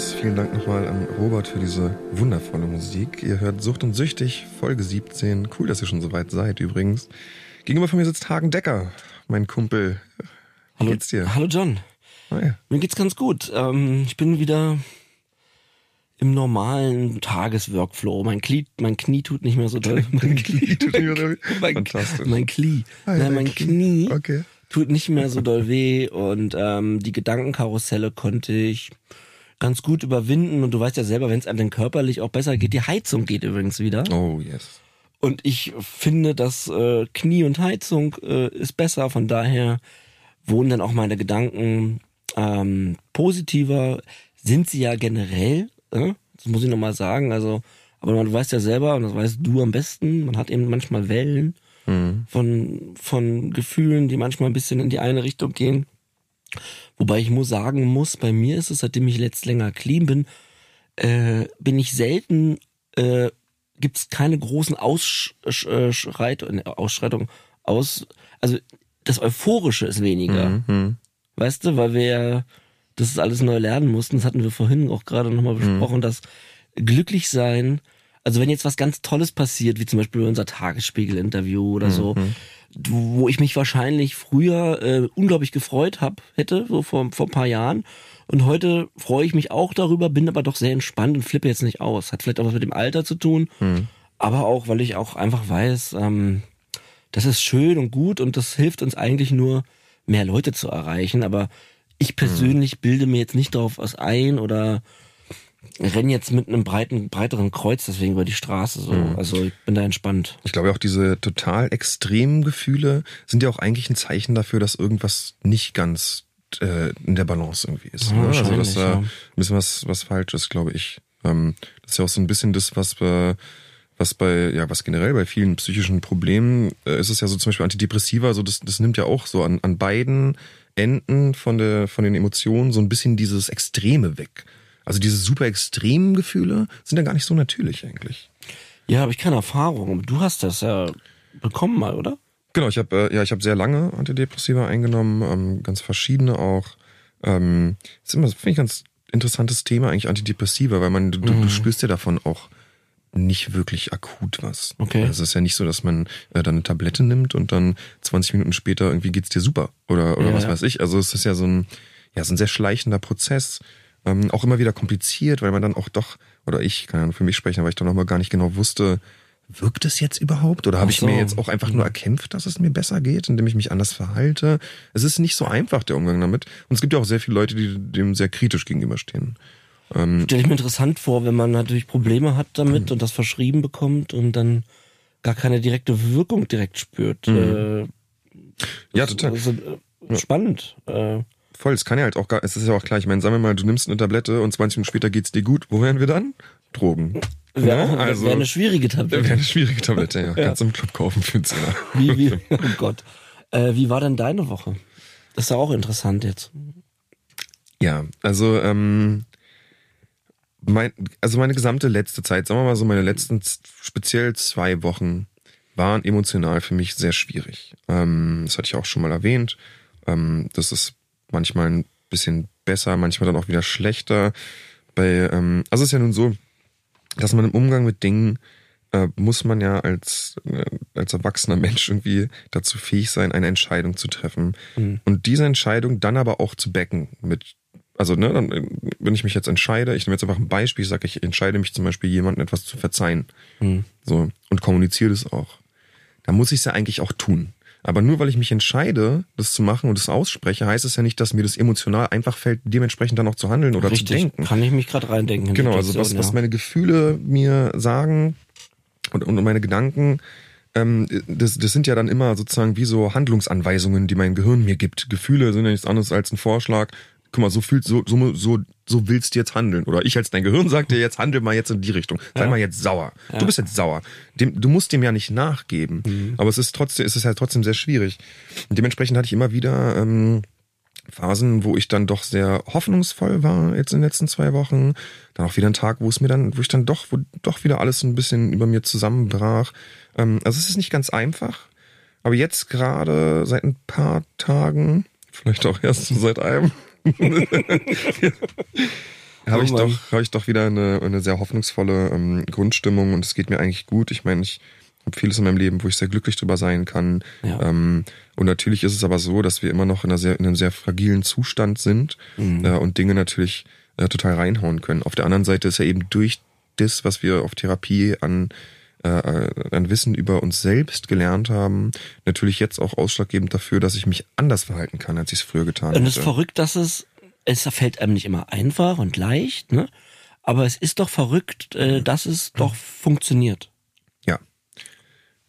Aus. Vielen Dank nochmal an Robert für diese wundervolle Musik. Ihr hört Sucht und Süchtig, Folge 17. Cool, dass ihr schon so weit seid übrigens. Gegenüber von mir sitzt Hagen Decker, mein Kumpel. Wie Hallo, geht's dir? Hallo John. Ja. Mir geht's ganz gut. Ähm, ich bin wieder im normalen Tagesworkflow. Mein Knie, mein Knie tut nicht mehr so doll. Dein Knie tut nicht mehr so weh. mein, Fantastisch. Mein Knie. Nein, mein Knie. Knie Okay. tut nicht mehr so doll weh und ähm, die Gedankenkarusselle konnte ich ganz gut überwinden und du weißt ja selber, wenn es einem dann körperlich auch besser geht, die Heizung geht übrigens wieder. Oh, yes. Und ich finde, dass äh, Knie und Heizung äh, ist besser. Von daher wohnen dann auch meine Gedanken ähm, positiver. Sind sie ja generell. Äh? Das muss ich nochmal sagen. Also, aber man weiß ja selber, und das weißt du am besten, man hat eben manchmal Wellen von, von Gefühlen, die manchmal ein bisschen in die eine Richtung gehen. Wobei ich muss sagen muss, bei mir ist es, seitdem ich letzt länger clean bin, äh, bin ich selten, äh, gibt es keine großen Ausschreitungen, Ausschreitungen, aus, also das Euphorische ist weniger. Mhm. Weißt du, weil wir das alles neu lernen mussten, das hatten wir vorhin auch gerade nochmal besprochen, dass glücklich sein, also wenn jetzt was ganz Tolles passiert, wie zum Beispiel unser Tagesspiegel-Interview oder so, wo ich mich wahrscheinlich früher äh, unglaublich gefreut hab, hätte, so vor, vor ein paar Jahren. Und heute freue ich mich auch darüber, bin aber doch sehr entspannt und flippe jetzt nicht aus. Hat vielleicht auch was mit dem Alter zu tun, aber auch, weil ich auch einfach weiß, ähm, das ist schön und gut und das hilft uns eigentlich nur, mehr Leute zu erreichen. Aber ich persönlich bilde mir jetzt nicht darauf was ein oder renne jetzt mit einem breiten, breiteren Kreuz deswegen über die Straße so. Also ich bin da entspannt. Ich glaube auch diese total extremen Gefühle sind ja auch eigentlich ein Zeichen dafür, dass irgendwas nicht ganz äh, in der Balance irgendwie ist. Ja, ne? Also dass da ja. ein bisschen was, was falsch ist, glaube ich. Ähm, das ist ja auch so ein bisschen das, was bei, was bei, ja, was generell bei vielen psychischen Problemen äh, ist es ja so zum Beispiel Antidepressiva, so das, das nimmt ja auch so an, an beiden Enden von der, von den Emotionen so ein bisschen dieses Extreme weg. Also diese super extremen Gefühle sind ja gar nicht so natürlich eigentlich. Ja, habe ich keine Erfahrung. Du hast das ja bekommen mal, oder? Genau, ich habe äh, ja, ich habe sehr lange Antidepressiva eingenommen, ähm, ganz verschiedene auch. Ähm, ist immer, finde ich, ganz interessantes Thema eigentlich Antidepressiva, weil man du, du, du spürst ja davon auch nicht wirklich akut was. Okay. Also es ist ja nicht so, dass man äh, dann eine Tablette nimmt und dann 20 Minuten später irgendwie geht's dir super oder oder Ja, was ja. weiß ich. Also es ist ja so ein ja so ein sehr schleichender Prozess, ähm, auch immer wieder kompliziert, weil man dann auch doch oder ich kann ja für mich sprechen, weil ich dann noch mal gar nicht genau wusste, wirkt es jetzt überhaupt oder habe Ach ich mir so. jetzt auch einfach nur erkämpft, dass es mir besser geht, indem ich mich anders verhalte? Es ist nicht so einfach der Umgang damit und es gibt ja auch sehr viele Leute, die dem sehr kritisch gegenüberstehen. Stelle ich mir interessant vor, wenn man natürlich Probleme hat damit und das verschrieben bekommt und dann gar keine direkte Wirkung direkt spürt. Äh, Ja, total. ist, äh, Spannend. Äh, Voll, es kann ja halt auch gar, es ist ja auch klar, ich meine, sagen wir mal, du nimmst eine Tablette und 20 Minuten später geht's dir gut. Wo wären wir dann? Drogen. Wäre Ja, wär also, wär eine schwierige wäre Tablette. eine schwierige Tablette, ja. Kannst du im Club kaufen für einen Zehner. Wie, wie, oh Gott. Äh, wie war denn deine Woche? Das ist ja auch interessant jetzt. Ja, also, ähm, mein, also meine gesamte letzte Zeit, sagen wir mal so, meine letzten speziell zwei Wochen waren emotional für mich sehr schwierig. Ähm, das hatte ich auch schon mal erwähnt. Ähm, das ist manchmal ein bisschen besser, manchmal dann auch wieder schlechter. Bei, ähm, also es ist ja nun so, dass man im Umgang mit Dingen äh, muss man ja als, äh, als erwachsener Mensch irgendwie dazu fähig sein, eine Entscheidung zu treffen. Und diese Entscheidung dann aber auch zu backen mit, also ne, dann, äh, wenn ich mich jetzt entscheide, ich nehme jetzt einfach ein Beispiel, ich sage, ich entscheide mich zum Beispiel, jemandem etwas zu verzeihen. So, und kommuniziere das auch. Da muss ich es ja eigentlich auch tun. Aber nur weil ich mich entscheide, das zu machen und das ausspreche, heißt es ja nicht, dass mir das emotional einfach fällt, dementsprechend dann auch zu handeln oder zu denken. Kann ich mich gerade reindenken. Genau, also was, was meine Gefühle mir sagen und, und meine Gedanken, ähm, das, das sind ja dann immer sozusagen wie so Handlungsanweisungen, die mein Gehirn mir gibt. Gefühle sind ja nichts anderes als ein Vorschlag. Guck mal, so fühlst so, so, so, so willst du jetzt handeln. Oder ich als dein Gehirn sagt dir jetzt, handel mal jetzt in die Richtung. Sei mal jetzt sauer. Du bist jetzt sauer. Dem, du musst dem ja nicht nachgeben. Mhm. Aber es ist trotzdem, es ist halt trotzdem sehr schwierig. Und dementsprechend hatte ich immer wieder ähm, Phasen, wo ich dann doch sehr hoffnungsvoll war jetzt in den letzten zwei Wochen. Dann auch wieder ein Tag, wo es mir dann, wo ich dann doch, wo doch wieder alles so ein bisschen über mir zusammenbrach. Ähm, also es ist nicht ganz einfach. Aber jetzt gerade seit ein paar Tagen, vielleicht auch erst so seit einem, habe ich, Oh Mann. doch, hab ich doch wieder eine, eine sehr hoffnungsvolle ähm, Grundstimmung und es geht mir eigentlich gut. Ich meine, ich habe vieles in meinem Leben, wo ich sehr glücklich drüber sein kann. Ja. Ähm, und natürlich ist es aber so, dass wir immer noch in, einer sehr, in einem sehr fragilen Zustand sind Mhm. äh, und Dinge natürlich äh, total reinhauen können. Auf der anderen Seite ist ja eben durch das, was wir auf Therapie an äh, an Wissen über uns selbst gelernt haben, natürlich jetzt auch ausschlaggebend dafür, dass ich mich anders verhalten kann, als ich es früher getan Und es ist verrückt, dass es, es fällt einem nicht immer einfach und leicht, ne? Aber es ist doch verrückt, äh, dass es doch funktioniert. Ja.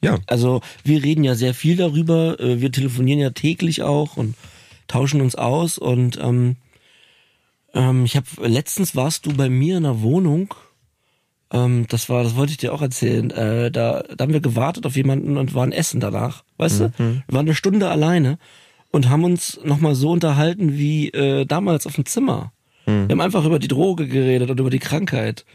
Ja. Also wir reden ja sehr viel darüber, äh, wir telefonieren ja täglich auch und tauschen uns aus und ähm, ähm, ich habe letztens warst du bei mir in der Wohnung. Ähm, das war, das wollte ich dir auch erzählen. Äh, da, da haben wir gewartet auf jemanden und waren essen danach, weißt du? Wir waren eine Stunde alleine und haben uns nochmal so unterhalten wie äh, damals auf dem Zimmer. Wir haben einfach über die Droge geredet und über die Krankheit.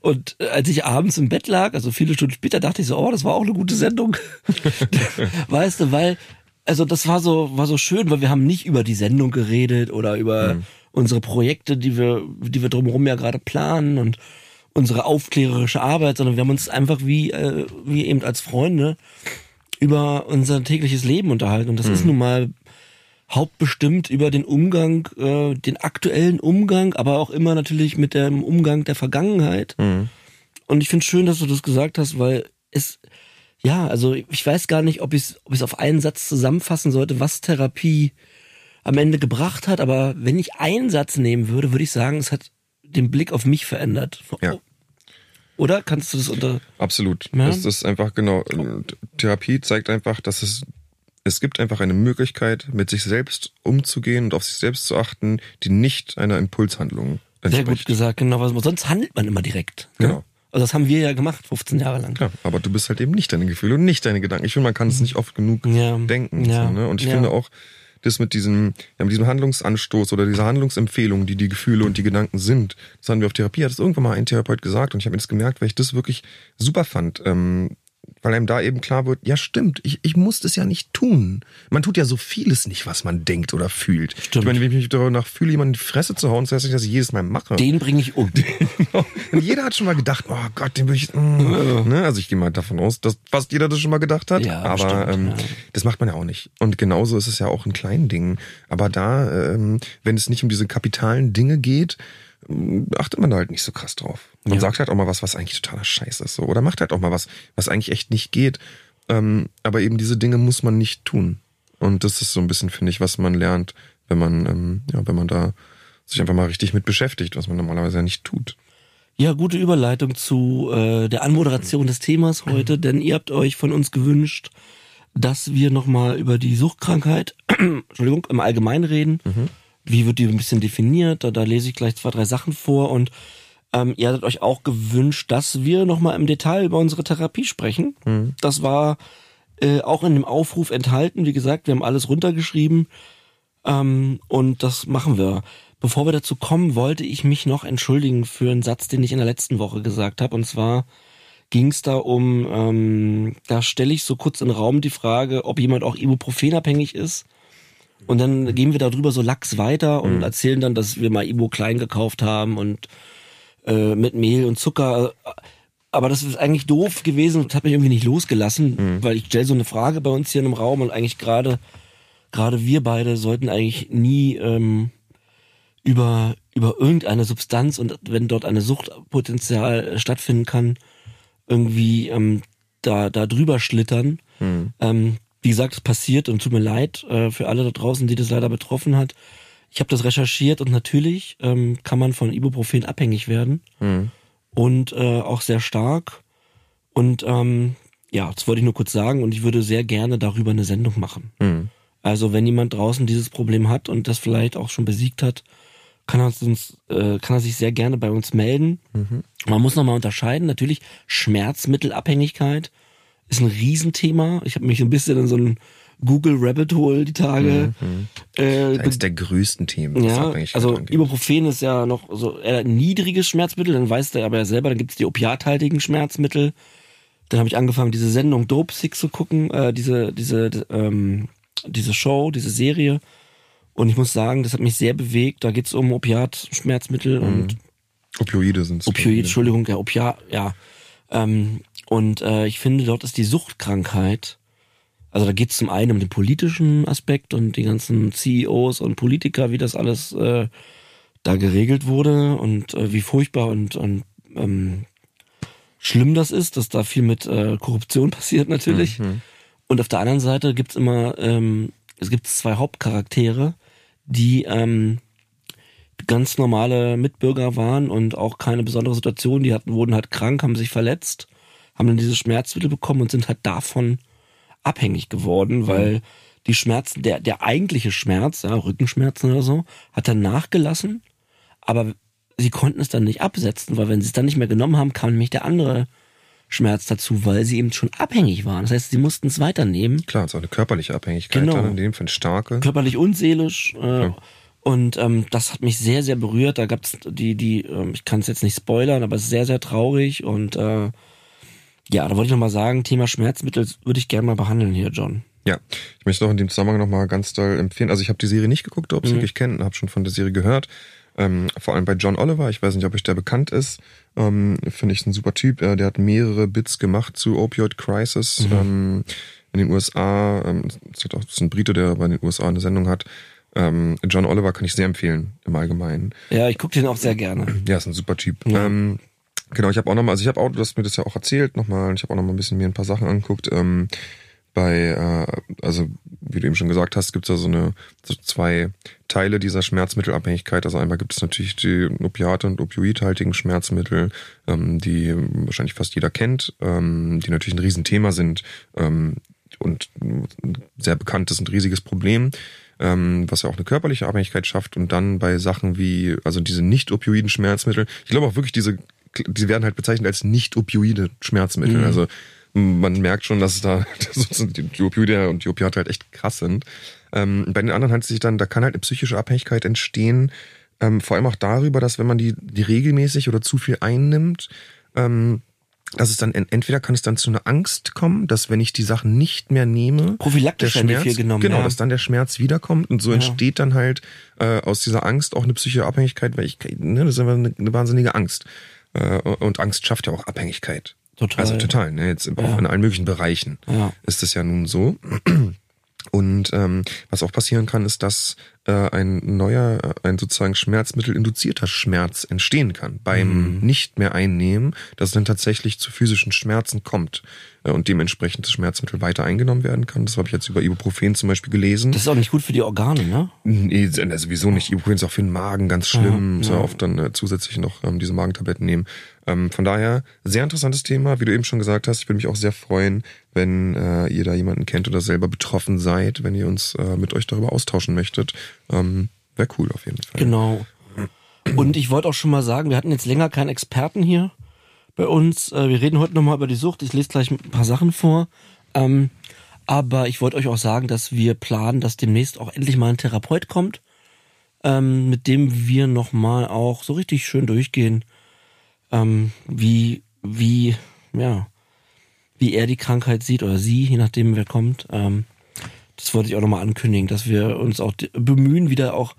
Und äh, als ich abends im Bett lag, also viele Stunden später, dachte ich so, oh, das war auch eine gute Sendung. weißt du, weil, also das war so, war so schön, weil wir haben nicht über die Sendung geredet oder über unsere Projekte, die wir, die wir drumherum ja gerade planen und unsere aufklärerische Arbeit, sondern wir haben uns einfach wie, äh, wie eben als Freunde über unser tägliches Leben unterhalten. Und das ist nun mal hauptbestimmt über den Umgang, äh, den aktuellen Umgang, aber auch immer natürlich mit dem Umgang der Vergangenheit. Und ich finde schön, dass du das gesagt hast, weil es, ja, also ich weiß gar nicht, ob ich es ob ich's auf einen Satz zusammenfassen sollte, was Therapie am Ende gebracht hat, aber wenn ich einen Satz nehmen würde, würde ich sagen, es hat den Blick auf mich verändert. Ja. Oder kannst du das unter... Absolut. Ja. Das ist einfach genau. Therapie zeigt einfach, dass es es gibt einfach eine Möglichkeit, mit sich selbst umzugehen und auf sich selbst zu achten, die nicht einer Impulshandlung Sehr entspricht. gut gesagt, genau, weil sonst handelt man immer direkt. Ne? Genau. Also das haben wir ja gemacht, 15 Jahre lang. Klar, aber du bist halt eben nicht deine Gefühle und nicht deine Gedanken. Ich finde, man kann es nicht oft genug Ja, denken. ja, so, ne? Und ich ja. finde auch, das mit diesem, ja, mit diesem Handlungsanstoß oder dieser Handlungsempfehlung, die die Gefühle und die Gedanken sind, das haben wir auf Therapie, hat das irgendwann mal ein Therapeut gesagt und ich habe mir das gemerkt, weil ich das wirklich super fand. Ähm, weil einem da eben klar wird, ja stimmt, ich, ich muss das ja nicht tun. Man tut ja so vieles nicht, was man denkt oder fühlt. Stimmt. Ich meine, wenn ich mich danach fühle, jemanden in die Fresse zu hauen, das heißt nicht, dass ich jedes Mal mache. Den bringe ich um. Und jeder hat schon mal gedacht, oh Gott, den will ich. Mm, ne? Also ich gehe mal davon aus, dass fast jeder das schon mal gedacht hat. Ja, aber bestimmt, ähm, ja. das macht man ja auch nicht. Und genauso ist es ja auch in kleinen Dingen. Aber da, ähm, wenn es nicht um diese kapitalen Dinge geht, achtet man da halt nicht so krass drauf. Man Ja. sagt halt auch mal was, was eigentlich totaler Scheiß ist. So. Oder macht halt auch mal was, was eigentlich echt nicht geht. Ähm, aber eben diese Dinge muss man nicht tun. Und das ist so ein bisschen, finde ich, was man lernt, wenn man, ähm, ja, wenn man da sich einfach mal richtig mit beschäftigt, was man normalerweise ja nicht tut. Ja, gute Überleitung zu äh, der Anmoderation des Themas heute, denn ihr habt euch von uns gewünscht, dass wir nochmal über die Suchtkrankheit, Entschuldigung, im Allgemeinen reden. Wie wird die ein bisschen definiert? Da, da lese ich gleich zwei, drei Sachen vor und ähm, ihr hattet euch auch gewünscht, dass wir nochmal im Detail über unsere Therapie sprechen. Das war äh, auch in dem Aufruf enthalten. Wie gesagt, wir haben alles runtergeschrieben. Ähm, und das machen wir. Bevor wir dazu kommen, wollte ich mich noch entschuldigen für einen Satz, den ich in der letzten Woche gesagt habe. Und zwar ging es da um, ähm, da stelle ich so kurz in den Raum die Frage, ob jemand auch ibuprofenabhängig ist. Und dann gehen wir darüber so lax weiter und erzählen dann, dass wir mal Ibu klein gekauft haben und äh, mit Mehl und Zucker. Aber das ist eigentlich doof gewesen und hat mich irgendwie nicht losgelassen, weil ich stelle so eine Frage bei uns hier in einem Raum und eigentlich gerade gerade wir beide sollten eigentlich nie ähm, über über irgendeine Substanz und wenn dort eine Suchtpotenzial äh, stattfinden kann, irgendwie ähm, da da drüber schlittern. Ähm, wie gesagt, es passiert und tut mir leid äh, für alle da draußen, die das leider betroffen hat. Ich habe das recherchiert und natürlich ähm, kann man von Ibuprofen abhängig werden und äh, auch sehr stark. Und ähm, ja, das wollte ich nur kurz sagen und ich würde sehr gerne darüber eine Sendung machen. Also wenn jemand draußen dieses Problem hat und das vielleicht auch schon besiegt hat, kann er, uns, äh, kann er sich sehr gerne bei uns melden. Man muss nochmal unterscheiden, natürlich Schmerzmittelabhängigkeit ist ein Riesenthema. Ich habe mich ein bisschen in so ein Google Rabbit Hole die Tage äh, Eines der größten Themen. ja, also angeht. Ibuprofen ist ja noch so eher ein niedriges Schmerzmittel, dann weiß der aber ja selber, dann gibt es die opiathaltigen Schmerzmittel. Dann habe ich angefangen, diese Sendung Dope Sick zu gucken, äh, diese, diese, ähm, diese Show, diese Serie. Und ich muss sagen, das hat mich sehr bewegt. Da geht es um Opiatschmerzmittel und Opioide sind Opioid, Entschuldigung, ja, Opia, ja. Ähm, und äh, ich finde, dort ist die Suchtkrankheit, also da geht es zum einen um den politischen Aspekt und die ganzen CEOs und Politiker, wie das alles äh, da geregelt wurde und äh, wie furchtbar und, und ähm, schlimm das ist, dass da viel mit äh, Korruption passiert natürlich. Mhm. Und auf der anderen Seite gibt's immer, ähm, es gibt zwei Hauptcharaktere, die ähm, ganz normale Mitbürger waren und auch keine besondere Situation. Die hatten, wurden halt krank, haben sich verletzt, haben dann diese Schmerzmittel bekommen und sind halt davon abhängig geworden, weil mhm. die Schmerzen, der, der eigentliche Schmerz, ja, Rückenschmerzen oder so, hat dann nachgelassen, aber sie konnten es dann nicht absetzen, weil wenn sie es dann nicht mehr genommen haben, kam nämlich der andere Schmerz dazu, weil sie eben schon abhängig waren. Das heißt, sie mussten es weiternehmen. Klar, es ist auch eine körperliche Abhängigkeit genau. dann in dem Fall starke. Körperlich und seelisch. Äh, ja. Und ähm, das hat mich sehr, sehr berührt. Da gab es die, die, ähm, ich kann es jetzt nicht spoilern, aber es ist sehr, sehr traurig. Und äh, ja, da wollte ich nochmal sagen, Thema Schmerzmittel würde ich gerne mal behandeln hier, John. Ja, ich möchte auch in dem Zusammenhang nochmal ganz doll empfehlen. Also ich habe die Serie nicht geguckt, ob ich mhm. wirklich kenne, habe schon von der Serie gehört. Ähm, vor allem bei John Oliver, ich weiß nicht, ob euch der bekannt ist, ähm, finde ich ein super Typ. Äh, der hat mehrere Bits gemacht zu Opioid Crisis mhm. ähm, in den USA. Ähm, das, ist auch, das ist ein Brite, der bei den USA eine Sendung hat. Ähm, John Oliver kann ich sehr empfehlen im Allgemeinen. Ja, ich gucke den auch sehr gerne. Ja, ist ein super Typ. Ja. Ähm, genau, ich habe auch nochmal, also ich habe auch, du hast mir das ja auch erzählt nochmal, ich habe auch nochmal ein bisschen mir ein paar Sachen angeguckt. Ähm, bei, äh, also wie du eben schon gesagt hast, gibt es da so eine so zwei Teile dieser Schmerzmittelabhängigkeit. Also einmal gibt es natürlich die Opiate und opioidhaltigen Schmerzmittel, ähm, die wahrscheinlich fast jeder kennt, ähm, die natürlich ein Riesenthema sind ähm, und sehr bekanntes und riesiges Problem ähm, was ja auch eine körperliche Abhängigkeit schafft. Und dann bei Sachen wie, also diese nicht-opioiden Schmerzmittel, ich glaube auch wirklich diese, die werden halt bezeichnet als nicht-opioide Schmerzmittel. Mhm. Also man merkt schon, dass da dass die Opioide und die Opiate halt echt krass sind. Ähm, bei den anderen handelt es sich dann, da kann halt eine psychische Abhängigkeit entstehen, ähm, vor allem auch darüber, dass wenn man die, die regelmäßig oder zu viel einnimmt, ähm, dass es dann entweder kann es dann zu einer Angst kommen, dass wenn ich die Sachen nicht mehr nehme, prophylaktisch der Schmerz, viel genommen, genau, ja. dass dann der Schmerz wiederkommt und so ja. entsteht dann halt äh, aus dieser Angst auch eine psychische Abhängigkeit, weil ich ne, das ist einfach eine, eine wahnsinnige Angst und Angst schafft ja auch Abhängigkeit. Total. Also total, ne? Jetzt ja. in allen möglichen Bereichen ja. ist es ja nun so. Und ähm, was auch passieren kann, ist, dass äh, ein neuer, ein sozusagen schmerzmittelinduzierter Schmerz entstehen kann beim mhm. nicht mehr einnehmen, dass es dann tatsächlich zu physischen Schmerzen kommt äh, und dementsprechend das Schmerzmittel weiter eingenommen werden kann. Das habe ich jetzt über Ibuprofen zum Beispiel gelesen. Das ist auch nicht gut für die Organe, ne? Nee, sowieso nicht. Ibuprofen ist auch für den Magen ganz schlimm. Muss ja oft dann äh, zusätzlich noch ähm, diese Magentabletten nehmen. Ähm, von daher, sehr interessantes Thema, wie du eben schon gesagt hast. Ich würde mich auch sehr freuen, wenn äh, ihr da jemanden kennt oder selber betroffen seid, wenn ihr uns äh, mit euch darüber austauschen möchtet. Ähm, Wäre cool auf jeden Fall. Genau. Und ich wollte auch schon mal sagen, wir hatten jetzt länger keinen Experten hier bei uns. Äh, wir reden heute nochmal über die Sucht. Ich lese gleich ein paar Sachen vor. Ähm, aber ich wollte euch auch sagen, dass wir planen, dass demnächst auch endlich mal ein Therapeut kommt, ähm, mit dem wir nochmal auch so richtig schön durchgehen, ähm, wie, wie, ja, wie er die Krankheit sieht oder sie, je nachdem wer kommt. Ähm, das wollte ich auch nochmal ankündigen, dass wir uns auch bemühen, wieder auch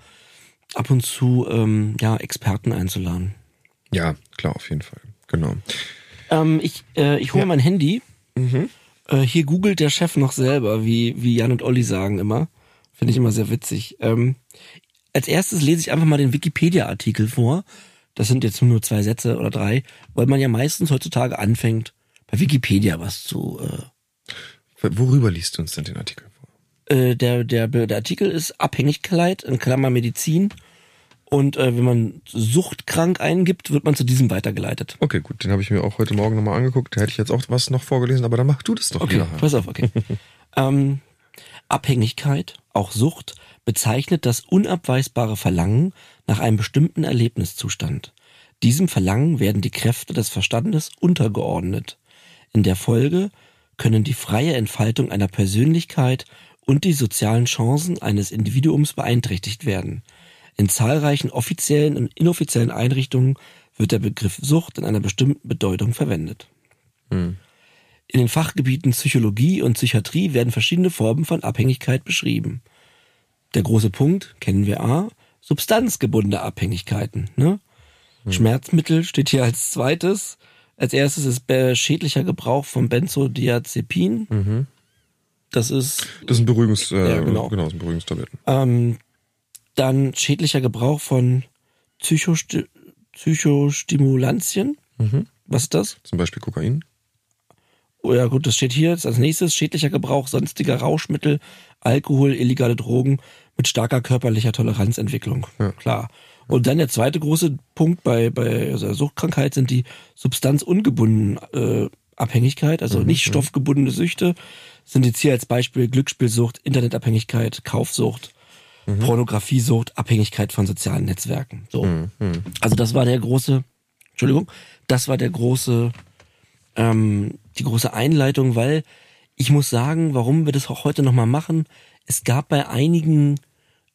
ab und zu ähm, ja, Experten einzuladen. Ja, klar, auf jeden Fall. Genau. Ähm, ich äh, ich hole ja. mein Handy. Mhm. Äh, hier googelt der Chef noch selber, wie, wie Jan und Olli sagen immer. Finde ich immer sehr witzig. Ähm, als erstes lese ich einfach mal den Wikipedia-Artikel vor. Das sind jetzt nur zwei Sätze oder drei, weil man ja meistens heutzutage anfängt, bei Wikipedia was zu. Äh, Worüber liest du uns denn den Artikel vor? Äh, der, der, der Artikel ist Abhängigkeit in Klammer Medizin. Und äh, wenn man suchtkrank eingibt, wird man zu diesem weitergeleitet. Okay, gut, den habe ich mir auch heute Morgen nochmal angeguckt. Da hätte ich jetzt auch was noch vorgelesen, aber dann mach du das doch okay, wieder. Pass auf, okay. ähm, Abhängigkeit, auch Sucht, bezeichnet das unabweisbare Verlangen nach einem bestimmten Erlebniszustand. Diesem Verlangen werden die Kräfte des Verstandes untergeordnet. In der Folge können die freie Entfaltung einer Persönlichkeit und die sozialen Chancen eines Individuums beeinträchtigt werden. In zahlreichen offiziellen und inoffiziellen Einrichtungen wird der Begriff Sucht in einer bestimmten Bedeutung verwendet. Hm. In den Fachgebieten Psychologie und Psychiatrie werden verschiedene Formen von Abhängigkeit beschrieben. Der große Punkt kennen wir A, substanzgebundene Abhängigkeiten. Ne? Schmerzmittel steht hier als zweites. Als erstes ist schädlicher Gebrauch von Benzodiazepin. Das ist Das sind Beruhigungs, äh, Ja, genau. genau, das sind Beruhigungstabletten. ähm, dann schädlicher Gebrauch von Psychosti Psychostimulantien. Was ist das? Zum Beispiel Kokain. Oh ja gut, das steht hier. Als nächstes schädlicher Gebrauch sonstiger Rauschmittel, Alkohol, illegale Drogen mit starker körperlicher Toleranzentwicklung. Ja. Klar. Und dann der zweite große Punkt bei, bei also der Suchtkrankheit sind die substanzungebundenen äh, Abhängigkeit, also nicht stoffgebundene Süchte, sind jetzt hier als Beispiel Glücksspielsucht, Internetabhängigkeit, Kaufsucht, Pornografiesucht, Abhängigkeit von sozialen Netzwerken. So. Also das war der große, Entschuldigung, das war der große ähm, die große Einleitung, weil ich muss sagen, warum wir das auch heute nochmal machen, es gab bei einigen,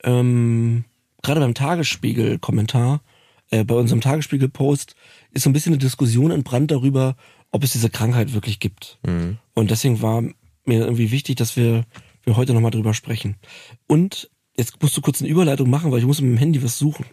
ähm, gerade beim Tagesspiegel-Kommentar, äh, bei unserem Tagesspiegel-Post, ist so ein bisschen eine Diskussion entbrannt darüber, ob es diese Krankheit wirklich gibt. Und deswegen war mir irgendwie wichtig, dass wir, wir heute nochmal drüber sprechen. Und jetzt musst du kurz eine Überleitung machen, weil ich muss mit dem Handy was suchen.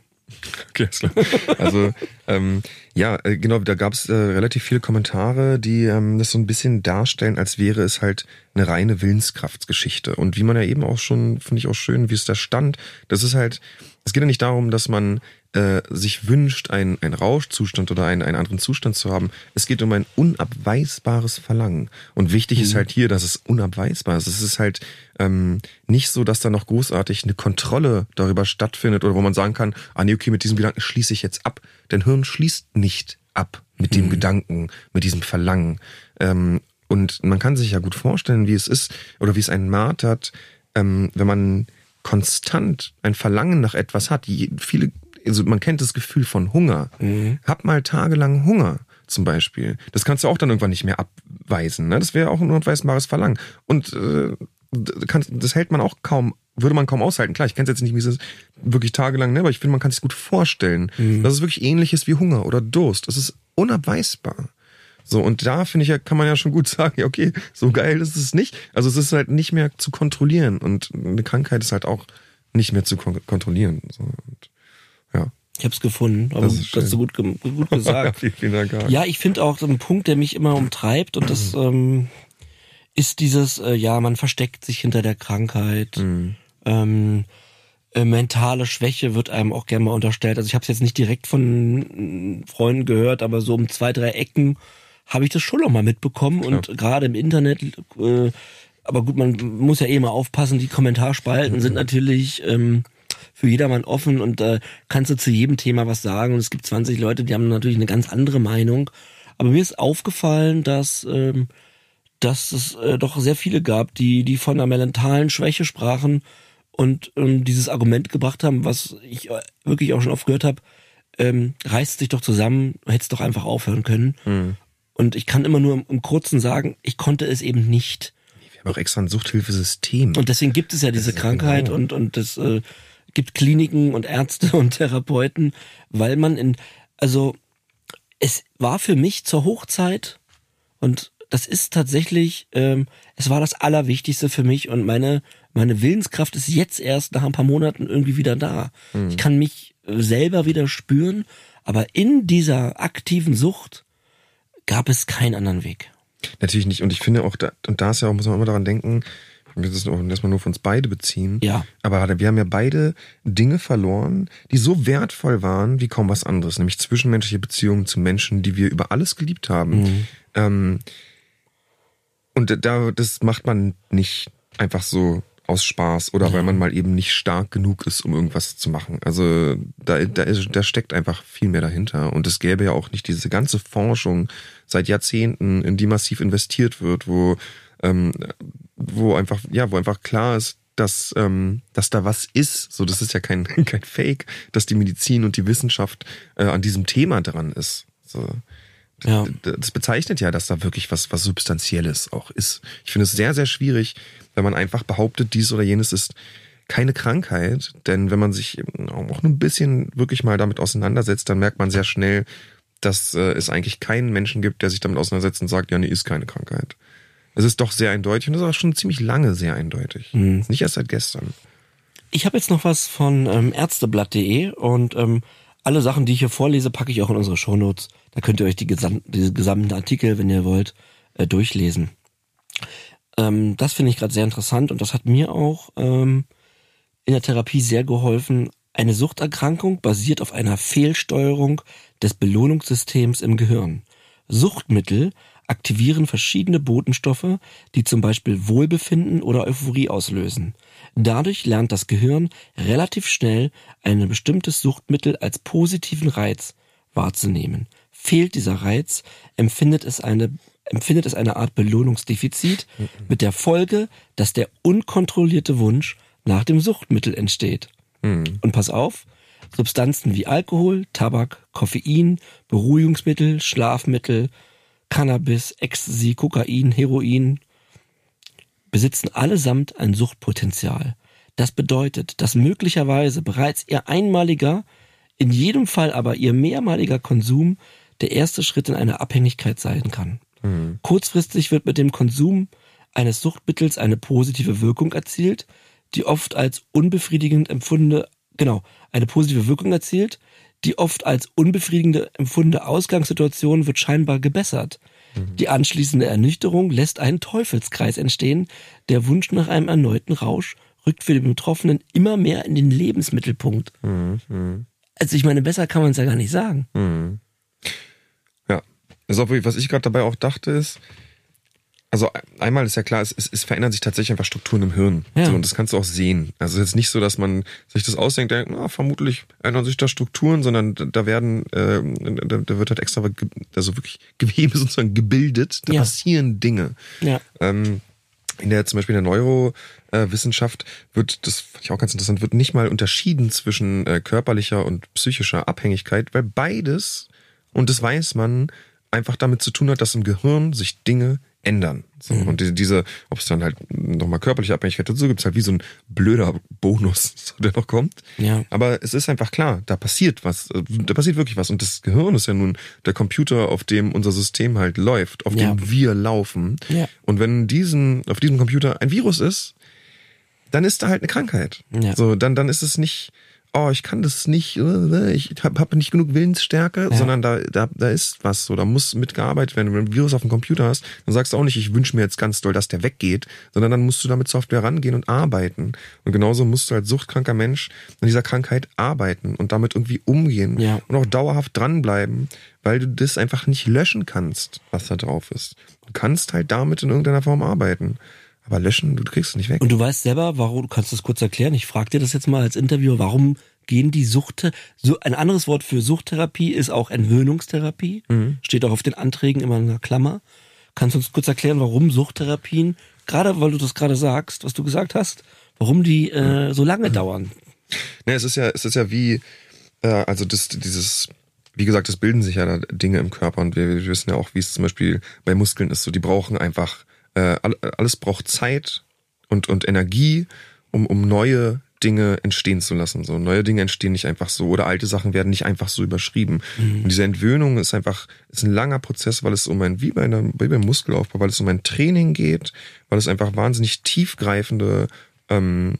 Okay, ist klar. Also ähm, ja, äh, genau, da gab es äh, relativ viele Kommentare, die ähm, das so ein bisschen darstellen, als wäre es halt eine reine Willenskraftsgeschichte. Und wie man ja eben auch schon, finde ich auch schön, wie es da stand, das ist halt, es geht ja nicht darum, dass man äh, sich wünscht, einen, einen Rauschzustand oder einen, einen anderen Zustand zu haben. Es geht um ein unabweisbares Verlangen. Und wichtig ist halt hier, dass es unabweisbar ist. Es ist halt ähm, nicht so, dass da noch großartig eine Kontrolle darüber stattfindet oder wo man sagen kann, ah nee, okay, mit diesem Gedanken schließe ich jetzt ab. Dein Hirn schließt nicht ab mit dem Gedanken, mit diesem Verlangen. Ähm, und man kann sich ja gut vorstellen, wie es ist oder wie es einen martert, ähm, wenn man konstant ein Verlangen nach etwas hat. Je- Viele, also man kennt das Gefühl von Hunger. Hab mal tagelang Hunger zum Beispiel. Das kannst du auch dann irgendwann nicht mehr abweisen. Ne? Das wäre auch ein unabweisbares Verlangen. Und äh, das hält man auch kaum, würde man kaum aushalten. Klar, ich kenne es jetzt nicht, wie es ist, wirklich tagelang, ne? aber ich finde, man kann sich gut vorstellen, dass es wirklich ähnlich ist wie Hunger oder Durst. Das ist unabweisbar. So, und da finde ich ja, kann man ja schon gut sagen, ja, okay, so geil ist es nicht. Also es ist halt nicht mehr zu kontrollieren und eine Krankheit ist halt auch nicht mehr zu kon kontrollieren. So, und. Ich habe es gefunden, aber Das ist hast du gut, gut gesagt. vielen, Dank. Ja, ich finde auch so ein Punkt, der mich immer umtreibt und das ähm, ist dieses, äh, ja, man versteckt sich hinter der Krankheit. Ähm, äh, mentale Schwäche wird einem auch gerne mal unterstellt. Also ich habe es jetzt nicht direkt von äh, Freunden gehört, aber so um zwei, drei Ecken habe ich das schon noch mal mitbekommen und gerade im Internet, äh, aber gut, man muss ja eh mal aufpassen, die Kommentarspalten sind natürlich ähm, für jedermann offen und äh, kannst du zu jedem Thema was sagen und es gibt 20 Leute, die haben natürlich eine ganz andere Meinung. Aber mir ist aufgefallen, dass ähm, dass es äh, doch sehr viele gab, die die von einer mentalen Schwäche sprachen und ähm, dieses Argument gebracht haben, was ich äh, wirklich auch schon oft gehört habe, ähm, reißt sich doch zusammen, hättest doch einfach aufhören können. Und ich kann immer nur im, im Kurzen sagen, ich konnte es eben nicht. Wir haben auch extra ein Suchthilfesystem. Und deswegen gibt es ja diese Krankheit genau. und und es äh, gibt Kliniken und Ärzte und Therapeuten, weil man in also es war für mich zur Hochzeit und das ist tatsächlich ähm, es war das allerwichtigste für mich und meine meine Willenskraft ist jetzt erst nach ein paar Monaten irgendwie wieder da. Ich kann mich äh, selber wieder spüren, aber in dieser aktiven Sucht gab es keinen anderen Weg. Natürlich nicht. Und ich finde auch, da, und da ist ja auch, muss man immer daran denken, das auch erstmal nur von uns beide beziehen. Ja. Aber wir haben ja beide Dinge verloren, die so wertvoll waren wie kaum was anderes, nämlich zwischenmenschliche Beziehungen zu Menschen, die wir über alles geliebt haben. Ähm, und da, das macht man nicht einfach so aus Spaß oder weil man mal eben nicht stark genug ist, um irgendwas zu machen. Also da, da, ist, da steckt einfach viel mehr dahinter. Und es gäbe ja auch nicht diese ganze Forschung seit Jahrzehnten, in die massiv investiert wird, wo, ähm, wo einfach, ja, wo einfach klar ist, dass, ähm, dass da was ist. So, das ist ja kein, kein Fake, dass die Medizin und die Wissenschaft äh, an diesem Thema dran ist. So. Ja. Das bezeichnet ja, dass da wirklich was, was Substanzielles auch ist. Ich finde es sehr, sehr schwierig, wenn man einfach behauptet, dies oder jenes ist keine Krankheit. Denn wenn man sich auch nur ein bisschen wirklich mal damit auseinandersetzt, dann merkt man sehr schnell, dass äh, es eigentlich keinen Menschen gibt, der sich damit auseinandersetzt und sagt, ja, nee, ist keine Krankheit. Es ist doch sehr eindeutig und das ist auch schon ziemlich lange sehr eindeutig. Nicht erst seit gestern. Ich habe jetzt noch was von ähm, ärzteblatt.de und ähm, alle Sachen, die ich hier vorlese, packe ich auch in unsere Shownotes. Da könnt ihr euch die, gesam die gesamten Artikel, wenn ihr wollt, äh, durchlesen. Ähm, das finde ich gerade sehr interessant und das hat mir auch ähm, in der Therapie sehr geholfen. Eine Suchterkrankung basiert auf einer Fehlsteuerung des Belohnungssystems im Gehirn. Suchtmittel aktivieren verschiedene Botenstoffe, die zum Beispiel Wohlbefinden oder Euphorie auslösen. Dadurch lernt das Gehirn relativ schnell ein bestimmtes Suchtmittel als positiven Reiz wahrzunehmen. Fehlt dieser Reiz, empfindet es eine empfindet es eine Art Belohnungsdefizit mit der Folge, dass der unkontrollierte Wunsch nach dem Suchtmittel entsteht. Mhm. Und pass auf, Substanzen wie Alkohol, Tabak, Koffein, Beruhigungsmittel, Schlafmittel, Cannabis, Ecstasy, Kokain, Heroin besitzen allesamt ein Suchtpotenzial. Das bedeutet, dass möglicherweise bereits ihr einmaliger, in jedem Fall aber ihr mehrmaliger Konsum der erste Schritt in eine Abhängigkeit sein kann. Mhm. Kurzfristig wird mit dem Konsum eines Suchtmittels eine positive Wirkung erzielt, die oft als unbefriedigend empfundene, genau, eine positive Wirkung erzielt, die oft als unbefriedigende empfundene Ausgangssituation wird scheinbar gebessert. Die anschließende Ernüchterung lässt einen Teufelskreis entstehen. Der Wunsch nach einem erneuten Rausch rückt für den Betroffenen immer mehr in den Lebensmittelpunkt. Mhm. Also ich meine, besser kann man es ja gar nicht sagen. Mhm. Ja. Also, was ich gerade dabei auch dachte, ist, also einmal ist ja klar, es, es, es verändern sich tatsächlich einfach Strukturen im Hirn. Ja. So, und das kannst du auch sehen. Also es ist nicht so, dass man sich das ausdenkt, denkt, na, vermutlich ändern sich da Strukturen, sondern da- werden, äh, da, da wird halt extra, also wirklich Gewebe sozusagen gebildet, da Ja. passieren Dinge. Ja. Ähm, in der zum Beispiel in der Neurowissenschaft wird, das fand ich auch ganz interessant, wird nicht mal unterschieden zwischen äh, körperlicher und psychischer Abhängigkeit, weil beides, und das weiß man, einfach damit zu tun hat, dass im Gehirn sich Dinge ändern. So, Und die, diese, ob es dann halt nochmal körperliche Abhängigkeit dazu gibt, ist halt wie so ein blöder Bonus, so, der noch kommt. Ja. Aber es ist einfach klar, da passiert was, äh, da passiert wirklich was. Und das Gehirn ist ja nun der Computer, auf dem unser System halt läuft, auf Ja. dem wir laufen. Ja. Und wenn diesen, auf diesem Computer ein Virus ist, dann ist da halt eine Krankheit. Ja. So, dann, dann ist es nicht, oh, ich kann das nicht, äh, ich habe hab nicht genug Willensstärke, Ja. sondern da, da, da ist was so, da muss mitgearbeitet werden. Wenn du ein Virus auf dem Computer hast, dann sagst du auch nicht, ich wünsche mir jetzt ganz doll, dass der weggeht, sondern dann musst du damit Software rangehen und arbeiten. Und genauso musst du als suchtkranker Mensch an dieser Krankheit arbeiten und damit irgendwie umgehen Ja. und auch dauerhaft dranbleiben, weil du das einfach nicht löschen kannst, was da drauf ist. Du kannst halt damit in irgendeiner Form arbeiten. Aber löschen, du kriegst es nicht weg. Und du weißt selber, warum, du kannst das kurz erklären, ich frage dir das jetzt mal als Interviewer, warum gehen die Suchte, so ein anderes Wort für Suchttherapie ist auch Entwöhnungstherapie, steht auch auf den Anträgen immer in einer Klammer. Kannst du uns kurz erklären, warum Suchttherapien, gerade weil du das gerade sagst, was du gesagt hast, warum die äh, so lange dauern? Ne, es ist ja, es ist ja wie, äh, also das, dieses, wie gesagt, es bilden sich ja da Dinge im Körper und wir, wir wissen ja auch, wie es zum Beispiel bei Muskeln ist. So, die brauchen einfach, äh, all- alles braucht Zeit und, und Energie, um, um neue Dinge entstehen zu lassen. So neue Dinge entstehen nicht einfach so oder alte Sachen werden nicht einfach so überschrieben. Und diese Entwöhnung ist einfach ist ein langer Prozess, weil es um ein wie bei einer wie beim Muskelaufbau, weil es um ein Training geht, weil es einfach wahnsinnig tiefgreifende ähm,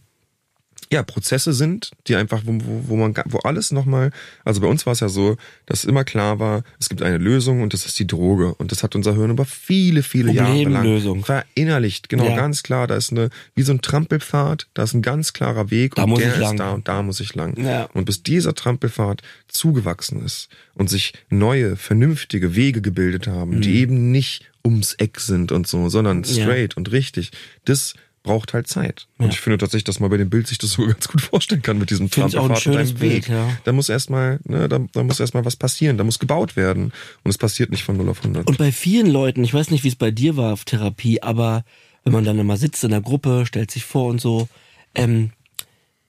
ja, Prozesse sind, die einfach, wo, wo, wo man, wo alles nochmal, also bei uns war es ja so, dass immer klar war, es gibt eine Lösung und das ist die Droge. Und das hat unser Hirn über viele, viele Jahre lang verinnerlicht. Genau, Ja. ganz klar. Da ist eine, wie so ein Trampelpfad, da ist ein ganz klarer Weg Da und muss der ich lang. ist da und da muss ich lang. Ja. Und bis dieser Trampelpfad zugewachsen ist und sich neue, vernünftige Wege gebildet haben, die eben nicht ums Eck sind und so, sondern Mhm. Ja. straight und richtig, das braucht halt Zeit. Und Ja. ich finde tatsächlich, dass man bei dem Bild sich das so ganz gut vorstellen kann mit diesem Trampelpfad und schönes einem Weg. Bild, ja. Da muss erstmal, ne, da, da muss erstmal was passieren, da muss gebaut werden. Und es passiert nicht von 0 auf 100. Und bei vielen Leuten, ich weiß nicht, wie es bei dir war auf Therapie, aber wenn man dann immer sitzt in der Gruppe, stellt sich vor und so, ähm,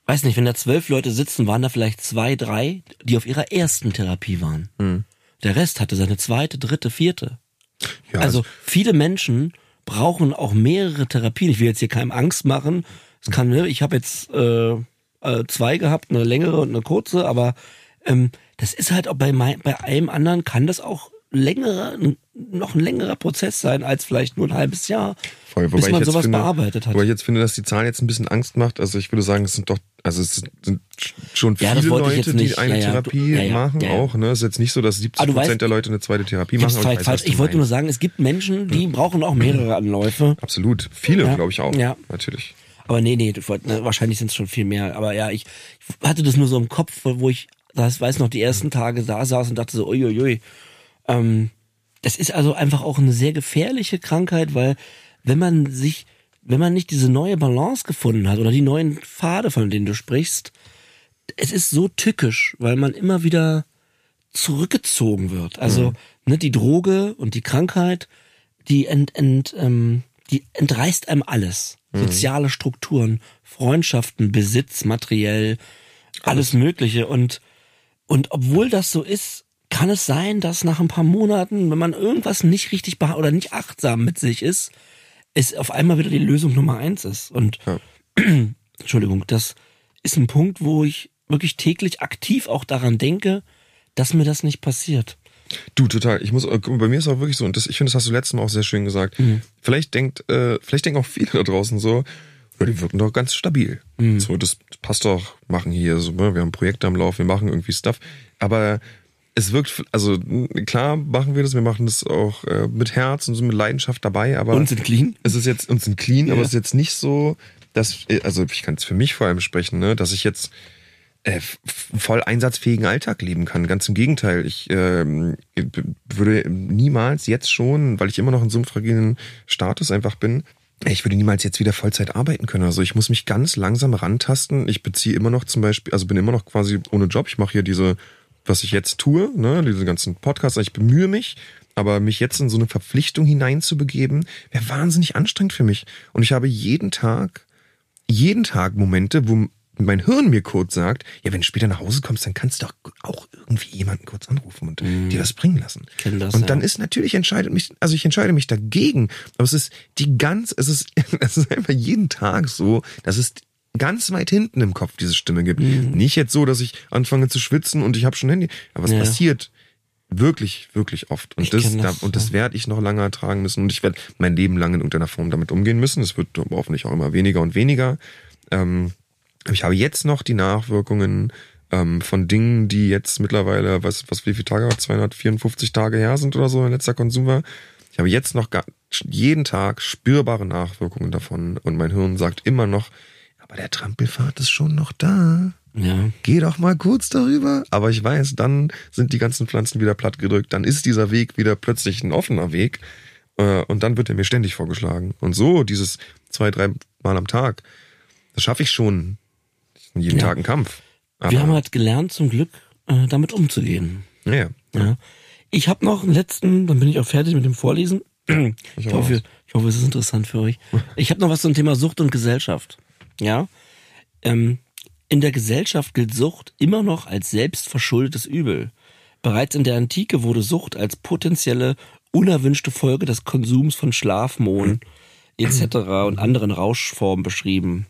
weiß nicht, wenn da zwölf Leute sitzen, waren da vielleicht zwei, drei, die auf ihrer ersten Therapie waren. Der Rest hatte seine zweite, dritte, vierte. ja, Also viele Menschen brauchen auch mehrere Therapien. Ich will jetzt hier keinem Angst machen. Es kann, ne, ich habe jetzt äh, äh, zwei gehabt, eine längere und eine kurze, aber ähm, das ist halt auch bei, mein, bei einem anderen kann das auch längerer, noch ein längerer Prozess sein als vielleicht nur ein halbes Jahr, Voll, bis ich man jetzt sowas finde, bearbeitet hat. Wobei ich jetzt finde, dass die Zahl jetzt ein bisschen Angst macht. Also ich würde sagen, es sind doch, also es sind schon Ja, viele ich Leute, die eine Ja, ja, Therapie du- ja, ja, machen ja, ja. auch. Ne? Es ist jetzt nicht so, dass 70 Ah, du Prozent weißt- der Leute eine zweite Therapie Ich, machen. vielleicht weiß, ich wollte nur sagen, es gibt Menschen, die brauchen auch mehrere Anläufe. Absolut. Viele, Ja. glaube ich auch. Ja. Natürlich. Aber nee, nee, ne, wahrscheinlich sind es schon viel mehr. Aber ja, ich, ich hatte das nur so im Kopf, wo ich, das weiß noch, die ersten Tage da saß und dachte so, uiuiui. Ähm, das ist also einfach auch eine sehr gefährliche Krankheit, weil wenn man sich, wenn man nicht diese neue Balance gefunden hat oder die neuen Pfade, von denen du sprichst, es ist so tückisch, weil man immer wieder zurückgezogen wird. Also ne, die Droge und die Krankheit, die ent, ent, ähm, die entreißt einem alles. Soziale Strukturen, Freundschaften, Besitz, materiell, alles Mögliche. Und, und obwohl das so ist, kann es sein, dass nach ein paar Monaten, wenn man irgendwas nicht richtig oder nicht achtsam mit sich ist, es auf einmal wieder die Lösung Nummer eins ist. Und Ja. Entschuldigung, das ist ein Punkt, wo ich wirklich täglich aktiv auch daran denke, dass mir das nicht passiert. Du, total. Ich muss, äh, bei mir ist auch wirklich so, und das, ich finde, das hast du letztes Mal auch sehr schön gesagt. Mhm. Vielleicht denkt, äh, vielleicht denken auch viele da draußen so, ja, die wirken doch ganz stabil. Mhm. So, das passt doch, machen hier so, ne, wir haben Projekte am Lauf, wir machen irgendwie Stuff. Aber es wirkt, also klar machen wir das, wir machen das auch äh, mit Herz und so mit Leidenschaft dabei, aber Und sind clean? es ist jetzt, uns sind clean, aber Ja. es ist jetzt nicht so, dass, äh, also ich kann es für mich vor allem sprechen, ne, dass ich jetzt äh, voll einsatzfähigen Alltag leben kann. Ganz im Gegenteil. Ich b- würde niemals jetzt schon, weil ich immer noch in so einem fragilen Status einfach bin, ich würde niemals jetzt wieder Vollzeit arbeiten können. Also ich muss mich ganz langsam rantasten. Ich beziehe immer noch zum Beispiel, also bin immer noch quasi ohne Job. Ich mache hier diese, was ich jetzt tue, ne, diese ganzen Podcasts. Ich bemühe mich, aber mich jetzt in so eine Verpflichtung hineinzubegeben, wäre wahnsinnig anstrengend für mich. Und ich habe jeden Tag jeden Tag Momente, wo mein Hirn mir kurz sagt, ja, wenn du später nach Hause kommst, dann kannst du doch auch irgendwie jemanden kurz anrufen und dir was bringen lassen. das, und dann ja. ist natürlich entscheidet mich, also ich entscheide mich dagegen, aber es ist die ganz, es ist, es ist einfach jeden Tag so, dass es ganz weit hinten im Kopf diese Stimme gibt. Nicht jetzt so, dass ich anfange zu schwitzen und ich habe schon Handy, aber es Ja. passiert wirklich, wirklich oft. Und Ich das, kenn da, das, und das werde ich noch lange ertragen müssen und ich werde mein Leben lang in irgendeiner Form damit umgehen müssen. Es wird hoffentlich auch immer weniger und weniger. Ähm, ich habe jetzt noch die Nachwirkungen ähm, von Dingen, die jetzt mittlerweile, was, was wie viele Tage, 254 Tage her sind oder so, mein letzter Konsum war. Ich habe jetzt noch gar, jeden Tag spürbare Nachwirkungen davon und mein Hirn sagt immer noch, aber der Trampelpfad ist schon noch da Ja. geh doch mal kurz darüber. Aber ich weiß, dann sind die ganzen Pflanzen wieder platt gedrückt. Dann ist dieser Weg wieder plötzlich ein offener Weg. Äh, Und dann wird er mir ständig vorgeschlagen. Und so, dieses zwei, drei Mal am Tag, das schaffe ich schon. Jeden Ja. Tag ein Kampf. Aber, Wir haben halt gelernt, zum Glück, äh, damit umzugehen. ja, ja. Ich habe noch einen letzten, dann bin ich auch fertig mit dem Vorlesen. Ich, auch hoffe, ich hoffe, es ist interessant für euch. Ich habe noch was zum Thema Sucht und Gesellschaft. Ja. Ähm, in der Gesellschaft gilt Sucht immer noch als selbstverschuldetes Übel. Bereits in der Antike wurde Sucht als potenzielle unerwünschte Folge des Konsums von Schlafmohn etc. und anderen Rauschformen beschrieben.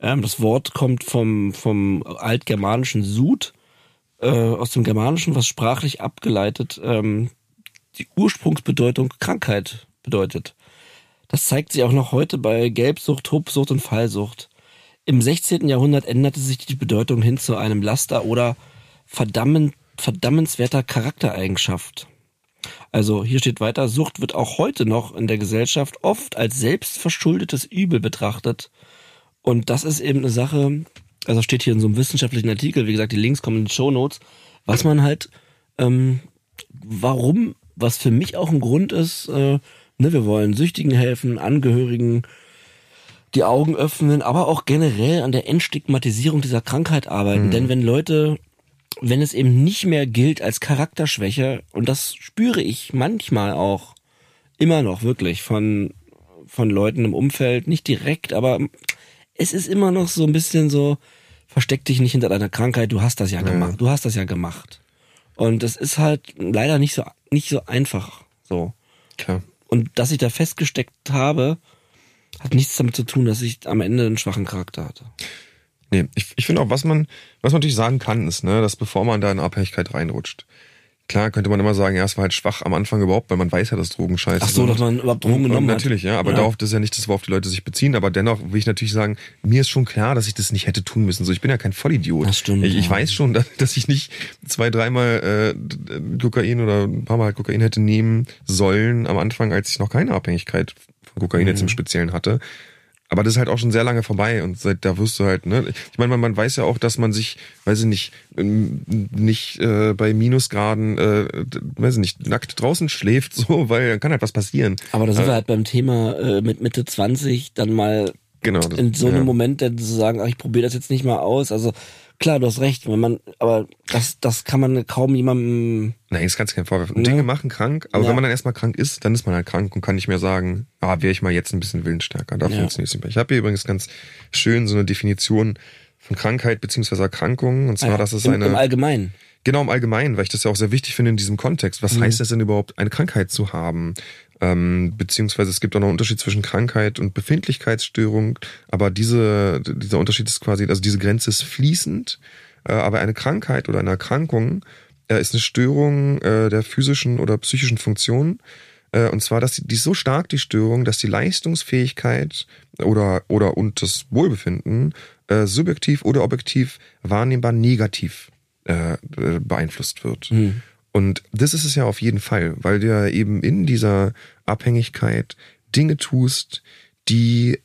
Ähm, das Wort kommt vom, vom altgermanischen Sud, äh, aus dem Germanischen, was sprachlich abgeleitet ähm, die Ursprungsbedeutung Krankheit bedeutet. Das zeigt sich auch noch heute bei Gelbsucht, Hubsucht und Fallsucht. Im 16. Jahrhundert änderte sich die Bedeutung hin zu einem Laster oder verdammen, verdammenswerter Charaktereigenschaft. Also hier steht weiter, Sucht wird auch heute noch in der Gesellschaft oft als selbstverschuldetes Übel betrachtet. Und das ist eben eine Sache, also steht hier in so einem wissenschaftlichen Artikel, wie gesagt, die Links kommen in die Show Notes, was man halt, ähm, warum, was für mich auch ein Grund ist, äh, ne, wir wollen Süchtigen helfen, Angehörigen die Augen öffnen, aber auch generell an der Entstigmatisierung dieser Krankheit arbeiten. Denn wenn Leute, wenn es eben nicht mehr gilt als Charakterschwäche, und das spüre ich manchmal auch immer noch wirklich von, von Leuten im Umfeld, nicht direkt, aber es ist immer noch so ein bisschen so, versteck dich nicht hinter deiner Krankheit, du hast das ja gemacht, du hast das ja gemacht. Und es ist halt leider nicht so, nicht so einfach, so. Klar. Und dass ich da festgesteckt habe, hat nichts damit zu tun, dass ich am Ende einen schwachen Charakter hatte. Nee, ich, ich finde auch, was man, was man natürlich sagen kann, ist, ne, dass bevor man da in Abhängigkeit reinrutscht, Klar, könnte man immer sagen, ja, es war halt schwach am Anfang überhaupt, weil man weiß ja, dass Drogen scheiße Ach so, sind. dass man überhaupt Drogen Und genommen hat. Natürlich, ja, aber Ja. darauf das ist ja nicht das, worauf die Leute sich beziehen. Aber dennoch will ich natürlich sagen, mir ist schon klar, dass ich das nicht hätte tun müssen. So, ich bin ja kein Vollidiot. Das stimmt, Ich, ich ja. weiß schon, dass, dass ich nicht zwei, dreimal äh, Kokain oder ein paar Mal halt Kokain hätte nehmen sollen am Anfang, als ich noch keine Abhängigkeit von Kokain jetzt Mhm. im Speziellen hatte. Aber das ist halt auch schon sehr lange vorbei und seit da wirst du halt, ne? Ich meine, man, man weiß ja auch, dass man sich, weiß ich nicht, ähm, nicht äh, bei Minusgraden, äh, weiß ich nicht, nackt draußen schläft, so, weil dann kann halt was passieren. Aber da sind Äh, wir halt beim Thema äh, mit Mitte 20 dann mal Genau. das- in so einem ja. Moment dann zu sagen, ach, ich probiere das jetzt nicht mal aus. Also klar, du hast recht, wenn man, aber das, das kann man kaum jemandem. Nein, das kannst du keinen Vorwurf. Ja. Dinge machen krank, aber Ja. wenn man dann erstmal krank ist, dann ist man halt krank und kann nicht mehr sagen, ah, wäre ich mal jetzt ein bisschen willensstärker. Da Ja. funktioniert es nicht mehr. Ich habe hier übrigens ganz schön so eine Definition von Krankheit beziehungsweise Erkrankung. Und zwar, Ah ja, das ist im, eine. Im Allgemeinen. Genau im Allgemeinen, weil ich das ja auch sehr wichtig finde in diesem Kontext. Was Mhm. heißt es denn überhaupt, eine Krankheit zu haben? Ähm, beziehungsweise es gibt auch noch einen Unterschied zwischen Krankheit und Befindlichkeitsstörung, aber diese, dieser Unterschied ist quasi, also diese Grenze ist fließend, äh, aber eine Krankheit oder eine Erkrankung äh, ist eine Störung äh, der physischen oder psychischen Funktion. Äh, und zwar, dass die, die ist so stark, die Störung, dass die Leistungsfähigkeit oder, oder und das Wohlbefinden äh, subjektiv oder objektiv wahrnehmbar negativ äh, beeinflusst wird. Und das ist es ja auf jeden Fall, weil du ja eben in dieser Abhängigkeit Dinge tust, die,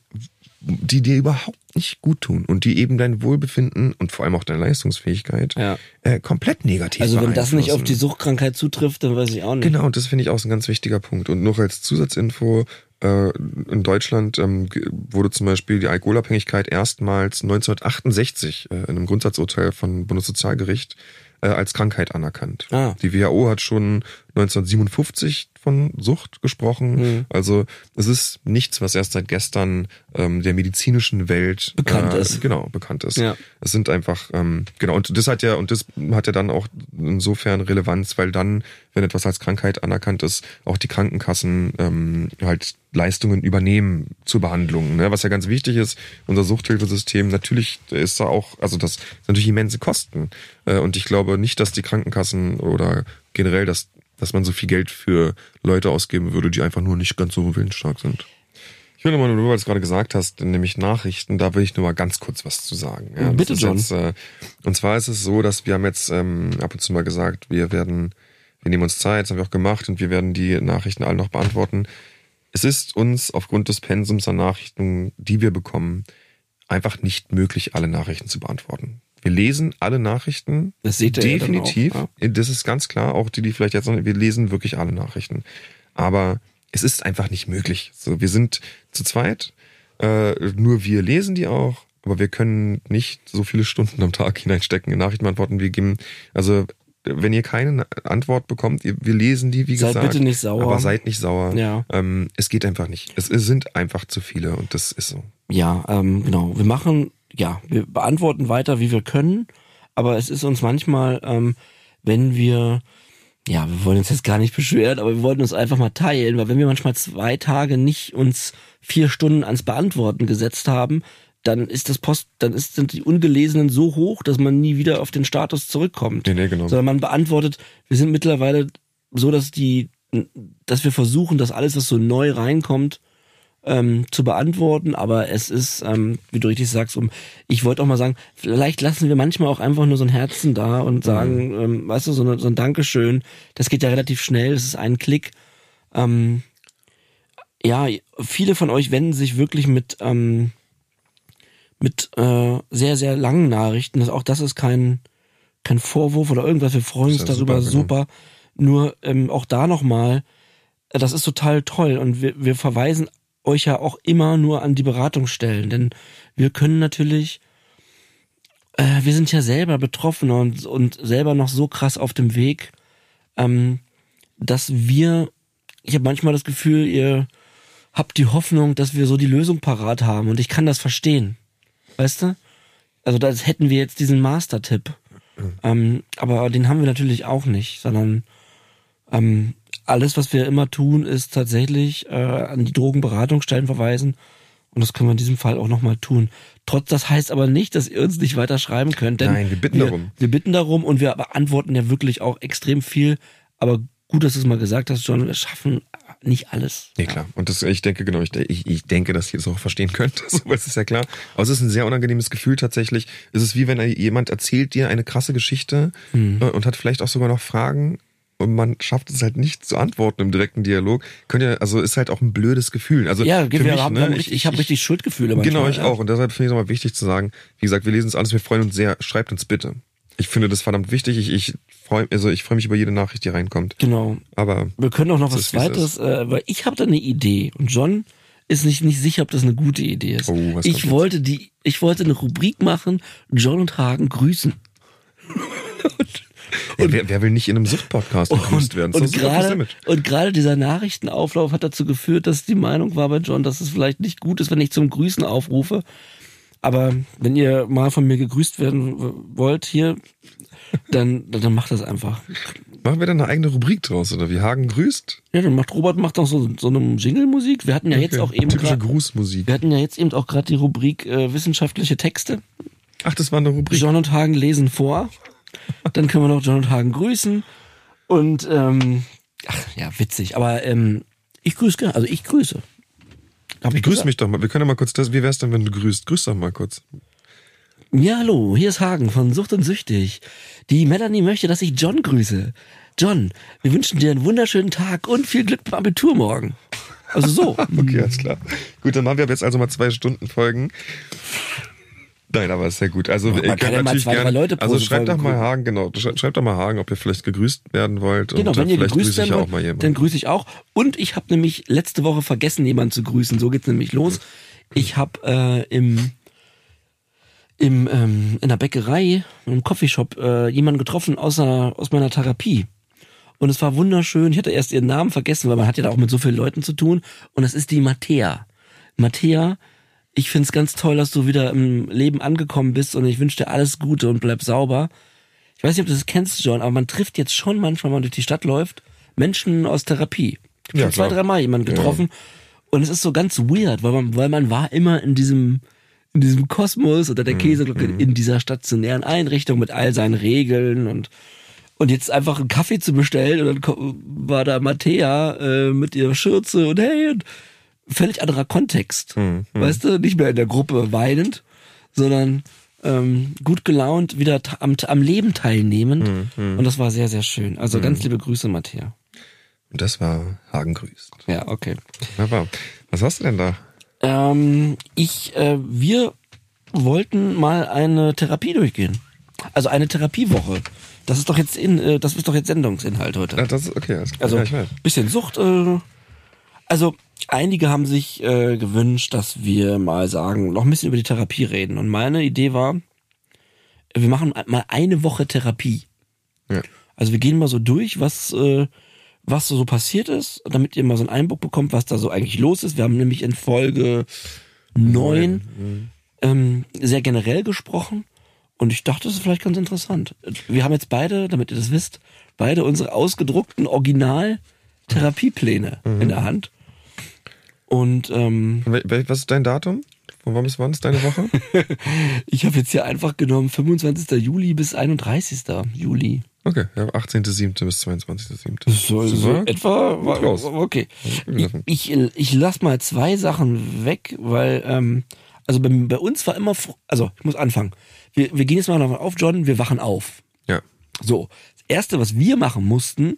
die dir überhaupt nicht gut tun und die eben dein Wohlbefinden und vor allem auch deine Leistungsfähigkeit Ja. äh, komplett negativ Also wenn das nicht auf die. Suchtkrankheit zutrifft, dann weiß ich auch nicht. Genau, und das finde ich auch so ein ganz wichtiger Punkt. Und noch als Zusatzinfo, äh, in Deutschland ähm, wurde zum Beispiel die Alkoholabhängigkeit erstmals 1968 äh, in einem Grundsatzurteil von Bundessozialgericht äh, als Krankheit anerkannt. Ah. Die WHO hat schon 1957 von Sucht gesprochen. Mhm. Also es ist nichts, was erst seit gestern ähm, der medizinischen Welt Bekannt äh, ist. Genau, bekannt ist. Ja. Es sind einfach, ähm, genau, und das hat ja, und das hat ja dann auch insofern Relevanz, weil dann, wenn etwas als Krankheit anerkannt ist, auch die Krankenkassen ähm, halt Leistungen übernehmen zur Behandlung. Ne? Was ja ganz wichtig ist, unser Suchthilfesystem, natürlich ist da auch, also das sind natürlich immense Kosten. Äh, und ich glaube nicht, dass die Krankenkassen oder generell, dass, dass man so viel Geld für Leute ausgeben würde, die einfach nur nicht ganz so willensstark sind. Ich will nochmal, weil du es gerade gesagt hast, nämlich Nachrichten, da will ich nur mal ganz kurz was zu sagen. Ja, Bitte, John. Jetzt, äh, und zwar ist es so, dass wir haben jetzt ähm, ab und zu mal gesagt, wir werden, wir nehmen uns Zeit, das haben wir auch gemacht und wir werden die Nachrichten alle noch beantworten. Es ist uns aufgrund des Pensums an Nachrichten, die wir bekommen, einfach nicht möglich, alle Nachrichten zu beantworten. Wir lesen alle Nachrichten. Das seht ihr ja definitiv. auch, Das ist ganz klar. Auch die, die vielleicht jetzt noch, wir lesen wirklich alle Nachrichten. Aber es ist einfach nicht möglich. So, wir sind zu zweit. Äh, nur wir lesen die auch. Aber wir können nicht so viele Stunden am Tag hineinstecken in Nachrichten beantworten. Wir geben, also, wenn ihr keine Antwort bekommt, ihr, wir lesen die, wie Seid gesagt. bitte nicht sauer. Aber seid nicht sauer. Ja. Ähm, es geht einfach nicht. Es, es sind einfach zu viele und das ist so. Ja, ähm, genau. Wir machen, ja, wir beantworten weiter, wie wir können, aber es ist uns manchmal, ähm, wenn wir, ja, wir wollen uns jetzt gar nicht beschweren, aber wir wollten uns einfach mal teilen, weil wenn wir manchmal zwei Tage nicht uns vier Stunden ans Beantworten gesetzt haben, dann ist das Post, dann ist, sind die Ungelesenen so hoch, dass man nie wieder auf den Status zurückkommt. Nee, nee, genau. Sondern man beantwortet, wir sind mittlerweile so, dass die, dass wir versuchen, dass alles, was so neu reinkommt, ähm, zu beantworten, aber es ist, ähm, wie du richtig sagst, um, ich wollte auch mal sagen, vielleicht lassen wir manchmal auch einfach nur so ein Herzen da und sagen, ähm, weißt du, so, eine, so ein Dankeschön, das geht ja relativ schnell, das ist ein Klick. Ähm, ja, viele von euch wenden sich wirklich mit, ähm, mit äh, sehr, sehr langen Nachrichten. Das, auch das ist kein, kein Vorwurf oder irgendwas, wir freuen uns ja darüber, super, super. Nur ähm, auch da nochmal, äh, das ist total toll und wir, wir verweisen euch ja auch immer nur an die Beratungsstellen, denn wir können natürlich, äh, wir sind ja selber betroffen und, und selber noch so krass auf dem Weg, ähm, dass wir, ich habe manchmal das Gefühl, ihr habt die Hoffnung, dass wir so die Lösung parat haben und ich kann das verstehen, weißt du? Also das hätten wir jetzt diesen Master-Tipp, ähm, aber den haben wir natürlich auch nicht, sondern ähm, alles, was wir immer tun, ist tatsächlich äh, an die Drogenberatungsstellen verweisen Und das können wir in diesem Fall auch nochmal tun. Trotz, das heißt aber nicht, dass ihr uns nicht weiter schreiben könnt. Denn Nein, wir bitten wir, darum. Wir bitten darum und wir beantworten ja wirklich auch extrem viel. Aber gut, dass du es mal gesagt hast, John, wir schaffen nicht alles. Nee, klar. Und das, ich denke, genau, ich, ich, ich denke, dass ihr das auch verstehen könnt. So, es ist ja klar. Aber es ist ein sehr unangenehmes Gefühl tatsächlich. Es ist wie wenn jemand erzählt dir eine krasse Geschichte Hm. äh, und hat vielleicht auch sogar noch Fragen und man schafft es halt nicht zu antworten im direkten Dialog. Könnt ihr, also ist halt auch ein blödes Gefühl. Also Ja, für mich, haben, ne, haben richtig, ich, habe richtig Schuldgefühle manchmal. Genau, ich ja. auch. Und deshalb finde ich es nochmal wichtig zu sagen, wie gesagt, wir lesen es alles, wir freuen uns sehr. Schreibt uns bitte. Ich finde das verdammt wichtig. Ich, ich freue also ich freue mich über jede Nachricht, die reinkommt. Genau. Aber Wir können auch noch was Zweites, äh, weil ich habe da eine Idee und John ist nicht, nicht sicher, ob das eine gute Idee ist. Oh, was ich jetzt? wollte die, ich wollte eine Rubrik machen, John und Hagen grüßen. ja, wer, wer will nicht in einem Suchtpodcast begrüßt werden? und gerade und gerade dieser Nachrichtenauflauf hat dazu geführt, dass die Meinung war bei John, dass es vielleicht nicht gut ist, wenn ich zum Grüßen aufrufe. Aber wenn ihr mal von mir gegrüßt werden wollt hier, dann dann macht das einfach. Machen wir dann eine eigene Rubrik draus, oder wie Hagen grüßt? Ja, dann macht Robert macht auch so so eine Jingle-Musik. Wir hatten ja jetzt Okay. auch eben Typische grad- Grußmusik. Wir hatten ja jetzt eben auch gerade die Rubrik äh, wissenschaftliche Texte. Ach, das war eine Rubrik. John und Hagen lesen vor. Dann können wir noch John und Hagen grüßen. Und ähm, ach ja, witzig. Aber ähm, ich grüße gerne. Also ich grüße. Hab ich Grüß gesagt? mich doch mal. Wir können ja mal kurz das. Wie wär's denn, wenn du grüßt? Grüß doch mal kurz. Ja, hallo, hier ist Hagen von Sucht und Süchtig. Die Melanie möchte, dass ich John grüße. John, wir wünschen dir einen wunderschönen Tag und viel Glück beim Abitur morgen. Also so. Okay, alles klar. Gut, dann machen wir ab jetzt also mal zwei Stunden Folgen. Nein, aber ist sehr gut. Also man ihr kann ja mal zwei, drei. Leute pro also schreibt doch mal. Hagen, genau. Schreibt, doch mal Hagen, ob ihr vielleicht gegrüßt werden wollt. Genau, und wenn ihr gegrüßt werden wollt, auch mal jemanden. dann grüße ich auch. Und ich habe nämlich letzte Woche vergessen, jemanden zu grüßen. So geht's nämlich los. Ich habe äh, im im ähm, in der Bäckerei, im Coffeeshop äh, jemanden getroffen aus, einer, aus meiner Therapie. Und es war wunderschön. Ich hatte erst ihren Namen vergessen, weil man hat ja da auch mit so vielen Leuten zu tun. Und das ist die Mattea. Mattea, ich find's ganz toll, dass du wieder im Leben angekommen bist und ich wünsche dir alles Gute und bleib sauber. Ich weiß nicht, ob du das kennst, John, aber man trifft jetzt schon manchmal, wenn man durch die Stadt läuft, Menschen aus Therapie. Ich habe Ja, schon zwei, klar. drei Mal jemanden getroffen. Und es ist so ganz weird, weil man, weil man war immer in diesem, in diesem Kosmos oder Mhm, der Käseglocke in dieser stationären Einrichtung mit all seinen Regeln und und jetzt einfach einen Kaffee zu bestellen und dann war da Mattea äh, mit ihrer Schürze und hey und völlig anderer Kontext. Mhm, Weißt du, nicht mehr in der Gruppe weinend, sondern ähm, gut gelaunt wieder am, am Leben teilnehmend. Mhm, Und das war sehr, sehr schön. Also ganz liebe Grüße, Mattea. Und das war Hagen grüßt. Ja, okay. Wunderbar. Was hast du denn da? Ähm, ich, äh, wir wollten mal eine Therapie durchgehen. Also eine Therapiewoche. Das ist doch jetzt in, äh, das ist doch jetzt Sendungsinhalt heute. Ah, das ist okay. Klar. Also ja, bisschen Sucht. Äh, also einige haben sich äh, gewünscht, dass wir mal sagen, noch ein bisschen über die Therapie reden. Und meine Idee war, wir machen mal eine Woche Therapie. Ja. Also wir gehen mal so durch, was äh, was so passiert ist, damit ihr mal so einen Einblick bekommt, was da so eigentlich los ist. Wir haben nämlich in Folge neun ähm, sehr generell gesprochen und ich dachte, das ist vielleicht ganz interessant. Wir haben jetzt beide, damit ihr das wisst, beide unsere ausgedruckten Original-Therapiepläne in der Hand. Und ähm, Was ist dein Datum? Von wann bis wann ist deine Woche? ich habe jetzt hier einfach genommen 25. Juli bis 31. Juli. Okay, ja, 18.07. bis 22.07. So, so Super. etwa. Raus. Okay. Ich, ich, ich lass mal zwei Sachen weg, weil, ähm, also bei, bei uns war immer, also ich muss anfangen. Wir, wir gehen jetzt mal davon auf, John, wir wachen auf. Ja. So. Das erste, was wir machen mussten,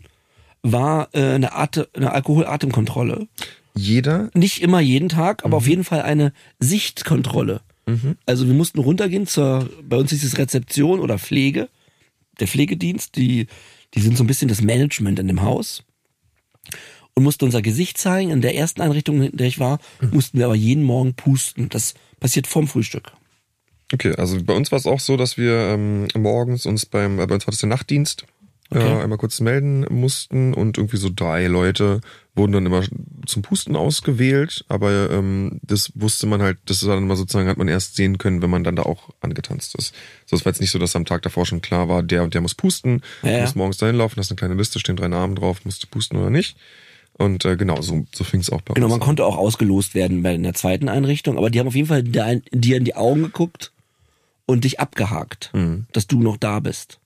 war äh, eine, Ate, eine Alkoholatemkontrolle. Jeder Nicht immer jeden Tag, aber Mhm. auf jeden Fall eine Sichtkontrolle. Also wir mussten runtergehen zur, bei uns ist es Rezeption oder Pflege, der Pflegedienst, die, die sind so ein bisschen das Management in dem Haus und mussten unser Gesicht zeigen. In der ersten Einrichtung, in der ich war, Mhm. mussten wir aber jeden Morgen pusten. Das passiert vorm Frühstück. Okay, also bei uns war es auch so, dass wir ähm, morgens uns beim, äh, bei uns war das der Nachtdienst, Okay. äh, einmal kurz melden mussten und irgendwie so drei Leute wurden dann immer zum Pusten ausgewählt, aber ähm, das wusste man halt, das ist dann immer sozusagen, hat man erst sehen können, wenn man dann da auch angetanzt ist. So, es war jetzt nicht so, dass am Tag davor schon klar war, der und der muss pusten, Ja, muss morgens dahin laufen, hast eine kleine Liste, stehen drei Namen drauf, musst du pusten oder nicht. Und äh, genau, so, so fing es auch bei Genau, uns man an. konnte auch ausgelost werden bei einer zweiten Einrichtung, aber die haben auf jeden Fall dir in die Augen geguckt und dich abgehakt, Mhm. dass du noch da bist.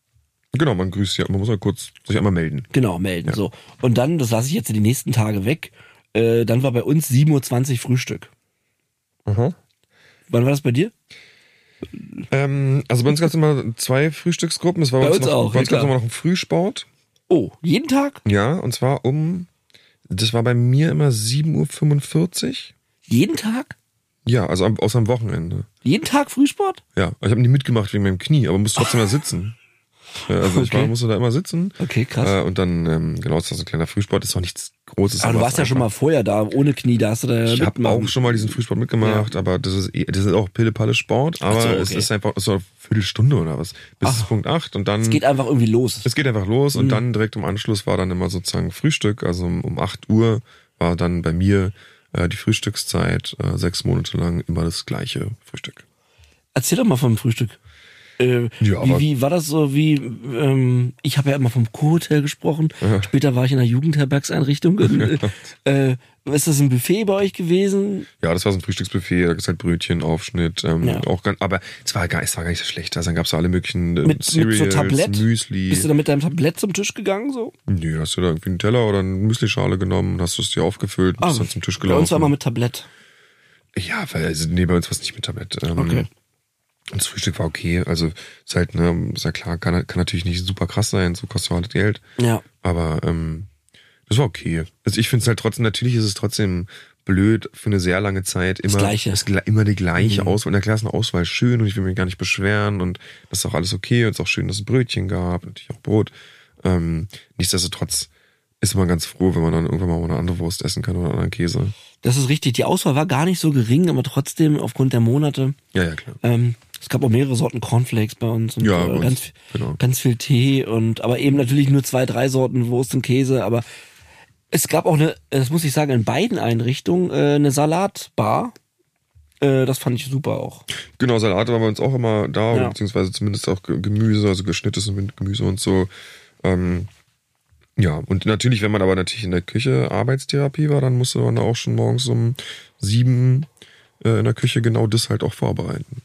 Genau, man grüßt ja, man muss ja kurz sich einmal melden. Genau, melden. So. Und dann, das lasse ich jetzt die nächsten Tage weg, äh, dann war bei uns 7.20 Uhr Frühstück. Aha. Wann war das bei dir? Ähm, also bei uns gab es immer zwei Frühstücksgruppen. Es war Bei uns uns noch, auch, Bei uns ja, gab es immer noch einen Frühsport. Oh, jeden Tag? Ja, und zwar um, das war bei mir immer 7.45 Uhr. Jeden Tag? Ja, also am, außer am Wochenende. Jeden Tag Frühsport? Ja, ich habe nie mitgemacht wegen meinem Knie, aber musste trotzdem mal sitzen. Ja, Also ich war, Okay. musste da immer sitzen. Okay, krass. Äh, und dann, ähm, genau, das ist ein kleiner Frühsport, ist auch nichts Großes. aber du es warst ja schon mal vorher da, ohne Knie, da hast du da Ich habe auch schon mal diesen Frühsport mitgemacht, aber das ist, eh- das ist auch Pille-Palle Sport, aber so, es okay. ist einfach so eine Viertelstunde oder was. Bis Ach. Punkt 8 und dann. Es geht einfach irgendwie los. Es geht einfach los Mhm. und dann direkt im Anschluss war dann immer sozusagen Frühstück. Also um, um 8 Uhr war dann bei mir äh, die Frühstückszeit, äh, sechs Monate lang immer das gleiche Frühstück. Erzähl doch mal vom Frühstück. Äh, Ja, wie, aber- wie war das so, wie, ähm, ich habe ja immer vom Co-Hotel gesprochen, später war ich in einer Jugendherbergseinrichtung. Und, äh, ist das ein Buffet bei euch gewesen? Ja, das war so ein Frühstücksbuffet, da gibt's halt Brötchen, Aufschnitt, ähm, Ja. auch ganz, aber es war gar, es war gar nicht so schlecht. Also dann gab's da alle möglichen äh, Mit, mit so Cereals, Tablett? Müsli. Bist du da mit deinem Tablett zum Tisch gegangen so? Nö, hast du da irgendwie einen Teller oder eine Müslischale genommen, hast du es dir aufgefüllt und bist dann zum Tisch Ah, bei uns war gelaufen. immer mit Tablett. Ja, weil, also, nee, bei uns war es nicht mit Tablett. Ähm, Okay. Und das Frühstück war okay. Also, ist halt, ne, ist ja klar, kann, kann natürlich nicht super krass sein, so kostet halt Geld. Ja. Aber, ähm, das war okay. Also, ich finde es halt trotzdem, natürlich ist es trotzdem blöd für eine sehr lange Zeit immer, Gleiche. ist gla- immer die gleiche Mhm. Auswahl. Na klar ist eine Auswahl schön und ich will mich gar nicht beschweren und das ist auch alles okay und es ist auch schön, dass es Brötchen gab, natürlich auch Brot. Ähm, nichtsdestotrotz ist man ganz froh, wenn man dann irgendwann mal eine andere Wurst essen kann oder einen anderen Käse. Das ist richtig. Die Auswahl war gar nicht so gering, aber trotzdem aufgrund der Monate. Ja, ja, klar. Ähm, es gab auch mehrere Sorten Cornflakes bei uns und Ja, äh, ganz, genau. ganz viel Tee und aber eben natürlich nur zwei, drei Sorten Wurst und Käse. Aber es gab auch eine, das muss ich sagen, in beiden Einrichtungen äh, eine Salatbar. Äh, das fand ich super auch. Genau, Salate war bei uns auch immer da, Ja. beziehungsweise zumindest auch Ge- Gemüse, also geschnittenes Gemüse und so. Ähm, ja, und natürlich, wenn man aber natürlich in der Küche Arbeitstherapie war, dann musste man auch schon morgens um sieben äh, in der Küche genau das halt auch vorbereiten.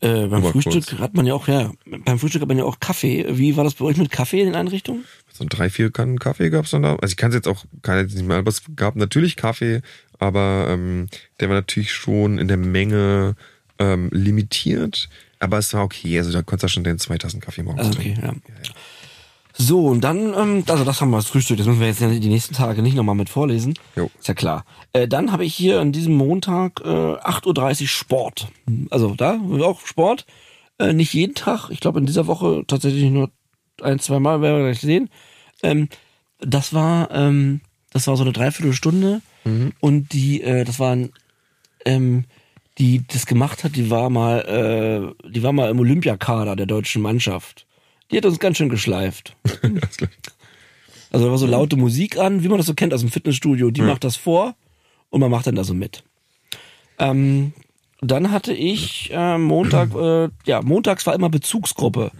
Äh, beim Frühstück kurz. hat man ja auch, ja, beim Frühstück hat man ja auch Kaffee. Wie war das bei euch mit Kaffee in den Einrichtungen? So drei, vier Kannen Kaffee gab's dann da. Also ich kann es jetzt auch kann jetzt nicht mehr, aber es gab natürlich Kaffee, aber ähm, der war natürlich schon in der Menge ähm, limitiert. Aber es war okay, also da konntest du schon den zwei Tassen Kaffee morgens Also okay, trinken. ja. So, und dann, ähm, also das haben wir das Frühstück, das müssen wir jetzt die nächsten Tage nicht nochmal mit vorlesen. Jo. Ist ja klar. Äh, dann habe ich hier an diesem Montag äh, 8.30 Uhr Sport. Also da auch Sport. Äh, nicht jeden Tag. Ich glaube in dieser Woche tatsächlich nur ein, zwei Mal, werden wir gleich sehen. Ähm, das war, ähm, das war so eine Dreiviertelstunde und die, äh, das waren, ähm, die das gemacht hat, die war mal, äh, die war mal im Olympiakader der deutschen Mannschaft. Die hat uns ganz schön geschleift. Also da war so laute Musik an, wie man das so kennt aus dem Fitnessstudio. Die macht das vor und man macht dann da so mit. Ähm, dann hatte ich äh, Montag, äh, ja, montags war immer Bezugsgruppe.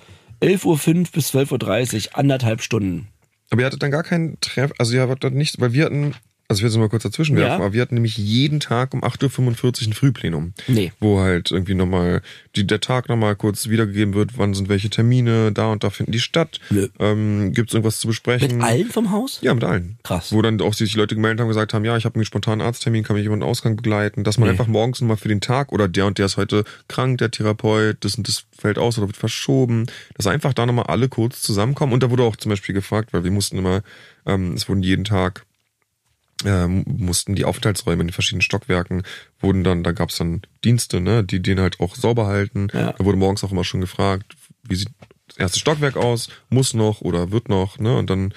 11.05 Uhr bis 12.30 Uhr, anderthalb Stunden. Aber ihr hattet dann gar keinen Treff, also ihr hattet nicht, weil wir hatten, also ich will es mal kurz dazwischen werfen, Ja. aber wir hatten nämlich jeden Tag um 8.45 Uhr ein Frühplenum. Nee. Wo halt irgendwie nochmal, die, der Tag nochmal kurz wiedergegeben wird, wann sind welche Termine, da und da finden die statt. Nö. Ähm, Gibt es irgendwas zu besprechen? Mit allen vom Haus? Ja, mit allen. Krass. Wo dann auch sich die Leute gemeldet haben, gesagt haben, ja, ich habe einen spontanen Arzttermin, kann mich jemand Ausgang begleiten, dass man Nee. einfach morgens nochmal für den Tag oder der und der ist heute krank, der Therapeut, das und das fällt aus oder wird verschoben, dass einfach da nochmal alle kurz zusammenkommen. Und da wurde auch zum Beispiel gefragt, weil wir mussten immer, ähm, es wurden jeden Tag ähm, mussten die Aufenthaltsräume in den verschiedenen Stockwerken wurden dann, da gab es dann Dienste, ne, die den halt auch sauber halten. Ja. Da wurde morgens auch immer schon gefragt, wie sieht das erste Stockwerk aus, muss noch oder wird noch, ne? Und dann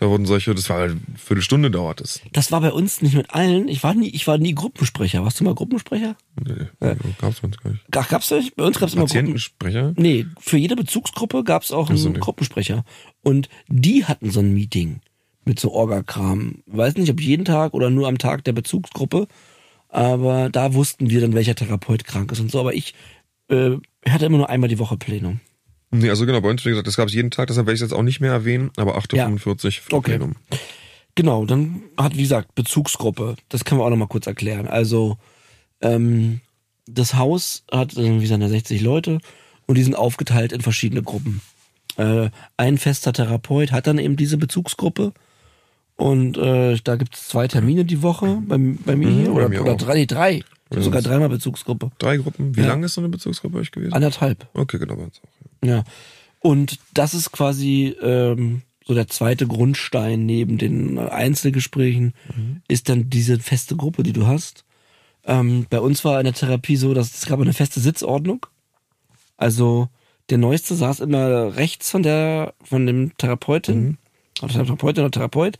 da wurden solche, das war halt eine Viertelstunde dauert es. Das war bei uns nicht mit allen. Ich war nie, ich war nie Gruppensprecher. Warst du mal Gruppensprecher? Nee, gab's bei uns gar nicht. Ach, gab's nicht? Bei uns gab's immer Gruppen. Patientensprecher? Nee, für jede Bezugsgruppe gab's auch einen so, nee. Gruppensprecher. Und die hatten so ein Meeting mit so Orga-Kram. Weiß nicht, ob jeden Tag oder nur am Tag der Bezugsgruppe. Aber da wussten wir dann, welcher Therapeut krank ist und so. Aber ich äh, hatte immer nur einmal die Woche Plenum. Nee, also genau, bei uns, wie gesagt, das gab's jeden Tag, deshalb werde ich es jetzt auch nicht mehr erwähnen, aber 8.45 Uhr Okay. Plenum. genau, dann hat, wie gesagt, Bezugsgruppe. Das können wir auch nochmal kurz erklären. Also, ähm, das Haus hat, äh, wie gesagt, 60 Leute und die sind aufgeteilt in verschiedene Gruppen. Äh, ein fester Therapeut hat dann eben diese Bezugsgruppe und äh, da gibt es zwei Termine die Woche bei, bei mir Mhm, hier oder, mir oder drei, nee, drei. Ja, sogar dreimal Bezugsgruppe. Drei Gruppen. Wie Ja. lange ist so eine Bezugsgruppe euch gewesen? Anderthalb. Okay, genau, bei uns auch. Ja. Und das ist quasi ähm, so der zweite Grundstein neben den Einzelgesprächen, ist dann diese feste Gruppe, die du hast. Ähm, bei uns war in der Therapie so, dass es gab eine feste Sitzordnung. Also der Neueste saß immer rechts von der von dem Therapeutin, oder Therapeutin oder Therapeut.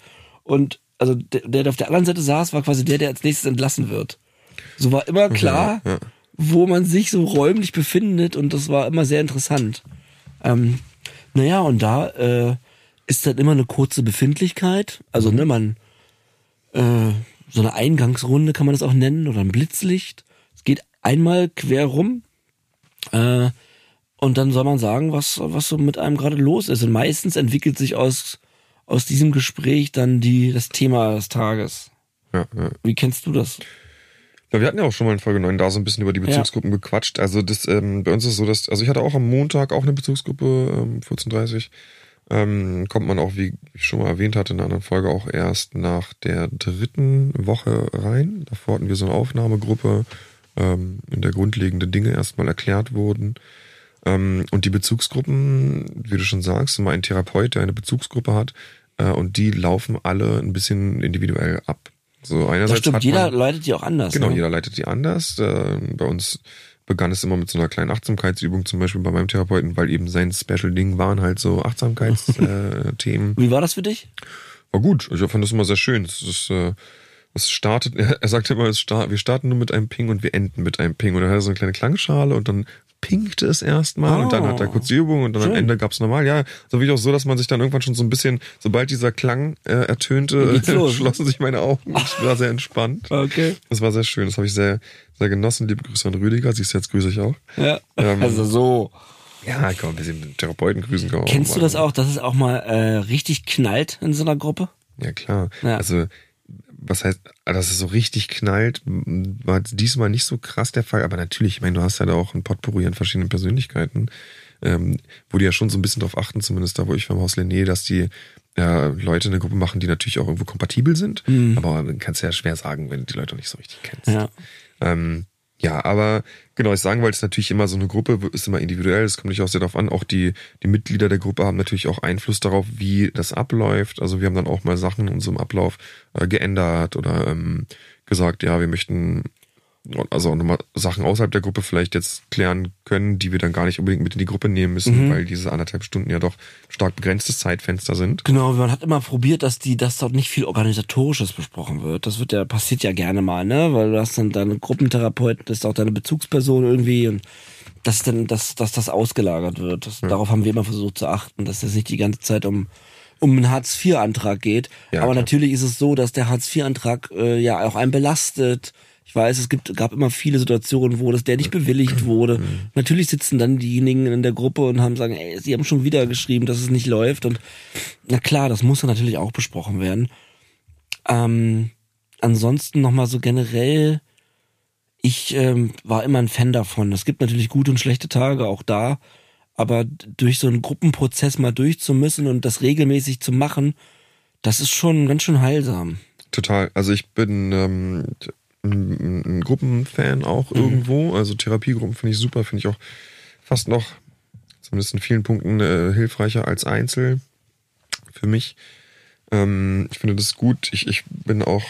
Und also der, der auf der anderen Seite saß, war quasi der, der als nächstes entlassen wird. So war immer klar, ja. wo man sich so räumlich befindet und das war immer sehr interessant. Ähm, naja, und da äh, ist dann immer eine kurze Befindlichkeit. Also, ne, man, äh, so eine Eingangsrunde kann man das auch nennen oder ein Blitzlicht. Es geht einmal quer rum äh, und dann soll man sagen, was, was so mit einem gerade los ist. Und meistens entwickelt sich aus, aus diesem Gespräch dann die, das Thema des Tages. Ja, ja. Wie kennst du das? Ja, wir hatten ja auch schon mal in Folge 9 da so ein bisschen über die Bezugsgruppen gequatscht. Also das, ähm, bei uns ist es so, dass, also ich hatte auch am Montag auch eine Bezugsgruppe, ähm, 14.30 ähm, kommt man auch, wie ich schon mal erwähnt hatte, in einer anderen Folge auch erst nach der dritten Woche rein. Davor hatten wir so eine Aufnahmegruppe, ähm, in der grundlegende Dinge erstmal erklärt wurden. Ähm, und die Bezugsgruppen, wie du schon sagst, immer ein Therapeut, der eine Bezugsgruppe hat, äh, und die laufen alle ein bisschen individuell ab. So einerseits Das stimmt, jeder man, leitet die auch anders. Genau, ne? jeder leitet die anders. Äh, bei uns begann es immer mit so einer kleinen Achtsamkeitsübung, zum Beispiel bei meinem Therapeuten, weil eben sein Special-Ding waren halt so Achtsamkeitsthemen. Wie war das für dich? War gut. Ich fand das immer sehr schön. Es, ist, äh, es startet, er sagt immer, wir starten nur mit einem Ping und wir enden mit einem Ping. Und dann hat er so eine kleine Klangschale und dann pingte es erstmal und dann hat er kurz die Übung und dann am Schön. Ende gab's normal. Ja, so wie auch so, dass man sich dann irgendwann schon so ein bisschen, sobald dieser Klang äh, ertönte, schlossen sich meine Augen. Ich war sehr entspannt. Okay. Das war sehr schön. Das habe ich sehr, sehr genossen. Liebe Grüße an Rüdiger. Siehst du, jetzt grüße ich auch. Ja. Ähm, also so. Ja, ein bisschen den Therapeuten grüßen. Kann Kennst du das auch, dass es auch mal äh, richtig knallt in so einer Gruppe? Ja, klar. Ja. Also, was heißt, dass es so richtig knallt, war diesmal nicht so krass der Fall. Aber natürlich, ich meine, du hast ja da auch ein Potpourri an verschiedenen Persönlichkeiten, ähm, wo die ja schon so ein bisschen drauf achten, zumindest da, wo ich vom Haus Lené, dass die ja, Leute eine Gruppe machen, die natürlich auch irgendwo kompatibel sind. Aber man kann es ja schwer sagen, wenn du die Leute nicht so richtig kennst. Ja. Ähm, ja, aber genau, ich sagen wollte, es ist natürlich immer so eine Gruppe, ist immer individuell, es kommt nicht auch sehr darauf an. Auch die, die Mitglieder der Gruppe haben natürlich auch Einfluss darauf, wie das abläuft. Also wir haben dann auch mal Sachen in unserem Ablauf äh, geändert oder ähm, gesagt, ja, wir möchten also auch nochmal Sachen außerhalb der Gruppe vielleicht jetzt klären können, die wir dann gar nicht unbedingt mit in die Gruppe nehmen müssen, weil diese anderthalb Stunden ja doch stark begrenztes Zeitfenster sind. Genau, man hat immer probiert, dass die, dass dort nicht viel Organisatorisches besprochen wird. Das wird ja, passiert ja gerne mal, ne? Weil du hast dann deine Gruppentherapeut, das ist auch deine Bezugsperson irgendwie und dass dann, dass, dass das ausgelagert wird. Das, Darauf haben wir immer versucht zu achten, dass das nicht die ganze Zeit um um einen Hartz-IV-Antrag geht. Ja, Aber klar. natürlich ist es so, dass der Hartz-IV-Antrag äh, ja auch einen belastet. Ich weiß, es gibt, gab immer viele Situationen, wo das der nicht bewilligt wurde. Mhm. Natürlich sitzen dann diejenigen in der Gruppe und haben sagen, ey, sie haben schon wieder geschrieben, dass es nicht läuft. Und na klar, das muss dann natürlich auch besprochen werden. Ähm, ansonsten nochmal so generell, ich ähm, war immer ein Fan davon. Es gibt natürlich gute und schlechte Tage auch da, aber durch so einen Gruppenprozess mal durchzumüssen und das regelmäßig zu machen, das ist schon ganz schön heilsam. Total. Also ich bin ähm, ein, ein Gruppenfan auch irgendwo. Also Therapiegruppen finde ich super, finde ich auch fast noch, zumindest in vielen Punkten, äh, hilfreicher als Einzel für mich. Ähm, ich finde das gut. Ich, ich bin auch,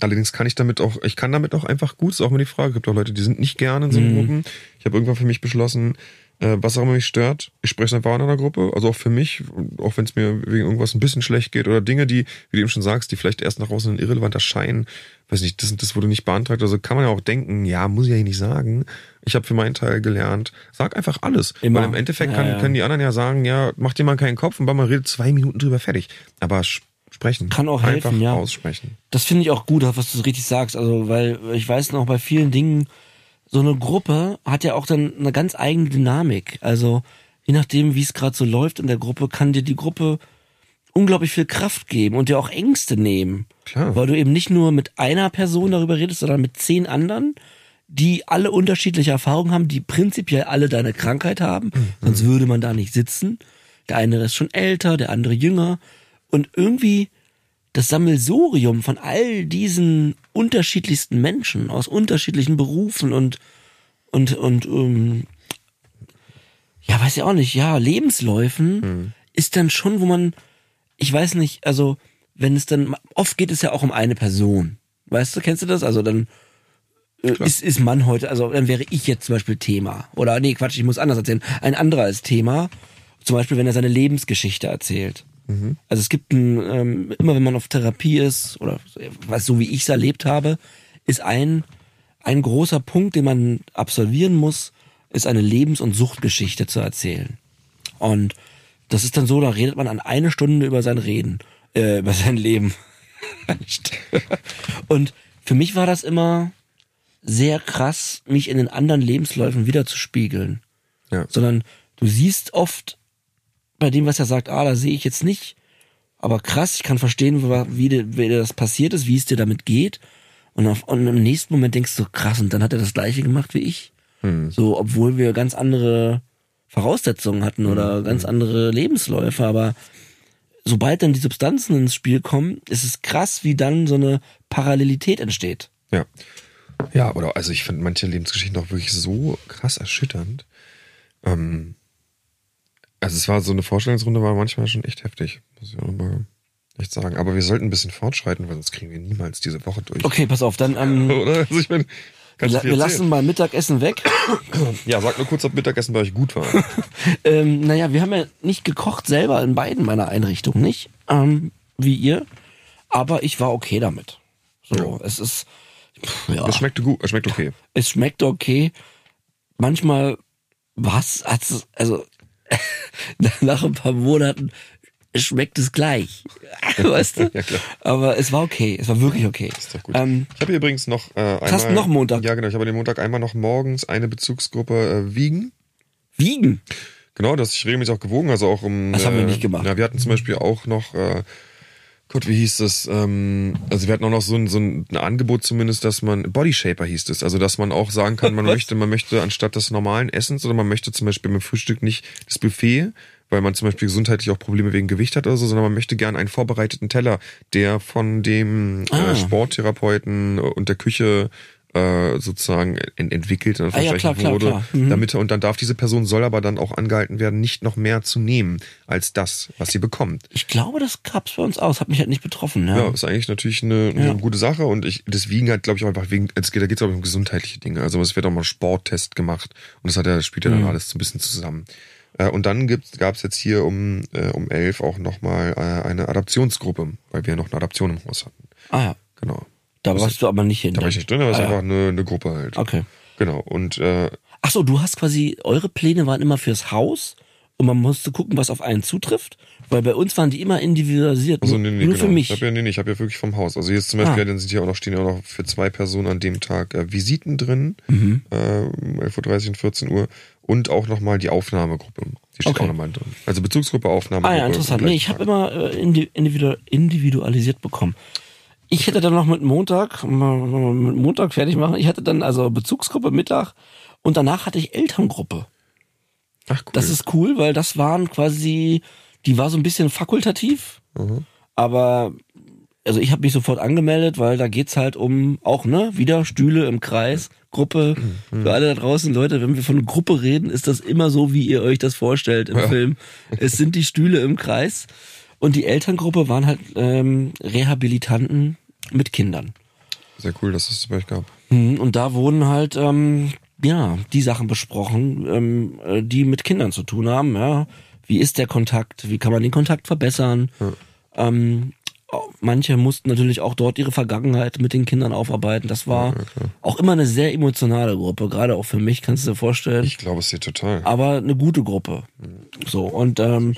allerdings kann ich damit auch, ich kann damit auch einfach gut, ist auch immer die Frage. Es gibt auch Leute, die sind nicht gerne in so Gruppen. Ich habe irgendwann für mich beschlossen, äh, was auch immer mich stört, ich spreche es einfach an in einer Gruppe. Also auch für mich, auch wenn es mir wegen irgendwas ein bisschen schlecht geht oder Dinge, die, wie du eben schon sagst, die vielleicht erst nach außen irrelevant erscheinen, weiß nicht, das, das wurde nicht beantragt. Also kann man ja auch denken, ja, muss ich ja nicht sagen. Ich habe für meinen Teil gelernt, sag einfach alles. Immer. Weil im Endeffekt Ja, kann, ja. können die anderen ja sagen, ja, mach dir mal keinen Kopf und man redet zwei Minuten drüber fertig. Aber sprechen. Kann auch einfach helfen, ja. aussprechen. Das finde ich auch gut, was du richtig sagst. Also, weil ich weiß noch, bei vielen Dingen, so eine Gruppe hat ja auch dann eine ganz eigene Dynamik. Also, je nachdem, wie es gerade so läuft in der Gruppe, kann dir die Gruppe unglaublich viel Kraft geben und dir auch Ängste nehmen. Klar. Weil du eben nicht nur mit einer Person darüber redest, sondern mit zehn anderen, die alle unterschiedliche Erfahrungen haben, die prinzipiell alle deine Krankheit haben. Sonst würde man da nicht sitzen. Der eine ist schon älter, der andere jünger. Und irgendwie das Sammelsurium von all diesen unterschiedlichsten Menschen aus unterschiedlichen Berufen und und und ähm, ja weiß ich auch nicht ja Lebensläufen ist dann schon wo man ich weiß nicht also wenn es dann oft geht es ja auch um eine Person. Weißt du kennst du das? Also dann äh, ist ist Mann heute also dann wäre ich jetzt zum Beispiel Thema. Oder nee Quatsch ich muss anders erzählen. Ein anderer ist Thema. Zum Beispiel wenn er seine Lebensgeschichte erzählt also es gibt ein, ähm, immer wenn man auf Therapie ist oder was so wie ich es erlebt habe, ist ein ein großer Punkt, den man absolvieren muss, ist eine Lebens- und Suchtgeschichte zu erzählen. Und das ist dann so, da redet man an eine Stunde über sein Reden, äh, über sein Leben. und für mich war das immer sehr krass, mich in den anderen Lebensläufen wiederzuspiegeln. Ja. Sondern du siehst oft bei dem, was er sagt, ah, da sehe ich jetzt nicht. Aber krass, ich kann verstehen, wie, dir- wie dir das passiert ist, wie es dir damit geht. Und, auf, und im nächsten Moment denkst du, krass, und dann hat er das gleiche gemacht wie ich. So, obwohl wir ganz andere Voraussetzungen hatten oder ganz andere Lebensläufe. Aber sobald dann die Substanzen ins Spiel kommen, ist es krass, wie dann so eine Parallelität entsteht. Ja. Ja, oder also ich finde manche Lebensgeschichten auch wirklich so krass erschütternd. Ähm, also es war so eine Vorstellungsrunde, war manchmal schon echt heftig, muss ich auch mal echt sagen. Aber wir sollten ein bisschen fortschreiten, weil sonst kriegen wir niemals diese Woche durch. Okay, pass auf, dann ähm, Oder? Also ich meine, wir, wir lassen mal Mittagessen weg. Ja, sag nur kurz, ob Mittagessen bei euch gut war. Ähm, naja, wir haben ja nicht gekocht selber in beiden meiner Einrichtungen, nicht? Ähm, wie ihr. Aber ich war okay damit. So, es ist, pff, ja, Es schmeckte gut, es schmeckt okay. es schmeckt okay. Manchmal was, also nach ein paar Monaten schmeckt es gleich. weißt du? Ja, klar. Aber es war okay, es war wirklich okay. Ist doch gut. Ähm, ich habe übrigens noch äh, einmal... hast du noch Montag? Ja, genau. Ich habe den Montag einmal noch morgens eine Bezugsgruppe äh, Wiegen. Wiegen. Genau, das ich regelmäßig auch gewogen, also auch um. Das haben wir äh, nicht gemacht. Ja, wir hatten zum Beispiel auch noch, äh, Gott, wie hieß das? Ähm, also wir hatten auch noch so ein, so ein Angebot zumindest, dass man Body Shaper hieß es, also dass man auch sagen kann, man möchte, man möchte anstatt des normalen Essens oder man möchte zum Beispiel beim Frühstück nicht das Buffet, weil man zum Beispiel gesundheitlich auch Probleme wegen Gewicht hat oder so, sondern man möchte gern einen vorbereiteten Teller, der von dem Ah. äh, Sporttherapeuten und der Küche äh, sozusagen ent entwickelt Ah ja, klar, klar, wurde, klar. Mhm. damit und dann darf diese Person soll aber dann auch angehalten werden, nicht noch mehr zu nehmen als das, was sie bekommt. Ich glaube, das gab's bei uns aus. Hat mich halt nicht betroffen. Ja. Ja, ist eigentlich natürlich eine, eine Ja. gute Sache und ich deswegen halt glaube ich auch einfach wegen es geht da geht's auch um gesundheitliche Dinge. Also es wird auch mal ein Sporttest gemacht und das hat ja spielt ja dann Mhm. alles so ein bisschen zusammen. Äh, Und dann gibt's, gab's jetzt hier um, äh, um elf auch nochmal äh, eine Adaptionsgruppe, weil wir noch eine Adaption im Haus hatten. Ah ja. Genau. Da warst du aber nicht hin. Da war ich nicht drin, aber es ah, ist ja. einfach eine, eine Gruppe halt. Okay. Genau. Und äh, Ach so, du hast quasi, eure Pläne waren immer fürs Haus und man musste gucken, was auf einen zutrifft, weil bei uns waren die immer individualisiert. Also, nee, nee, nur genau. für mich. Ich habe ja, nee, nee, ich habe ja wirklich vom Haus. Also jetzt zum Beispiel, Ah. dann sind hier auch noch, stehen ja auch noch für zwei Personen an dem Tag äh, Visiten drin, Mhm. äh, um 11.30 Uhr und 14 Uhr. Und auch nochmal die Aufnahmegruppe. Die steht Okay. auch nochmal drin. Also Bezugsgruppe, Aufnahmegruppe. Ah ja, interessant. Nee, ich habe immer äh, indi- individu individualisiert bekommen. Ich hätte dann noch mit Montag, mit Montag fertig machen. Ich hatte dann also Bezugsgruppe Mittag und danach hatte ich Elterngruppe. Ach cool. Das ist cool, weil das waren quasi, die war so ein bisschen fakultativ, Mhm. aber also ich habe mich sofort angemeldet, weil da geht's halt um auch ne wieder Stühle im Kreis, Gruppe. Mhm. Für alle da draußen, Leute, wenn wir von Gruppe reden, ist das immer so, wie ihr euch das vorstellt im Ja. Film. Es sind die Stühle im Kreis und die Elterngruppe waren halt ähm, Rehabilitanten mit Kindern. Sehr cool, dass es das bei euch gab. Mhm, Und da wurden halt ähm, ja die Sachen besprochen, ähm, äh, die mit Kindern zu tun haben. Ja, wie ist der Kontakt? Wie kann man den Kontakt verbessern? Ähm, oh, manche mussten natürlich auch dort ihre Vergangenheit mit den Kindern aufarbeiten. Das war auch immer eine sehr emotionale Gruppe, gerade auch für mich, kannst du dir vorstellen. Ich glaube es dir total. aber eine gute Gruppe. So und ähm,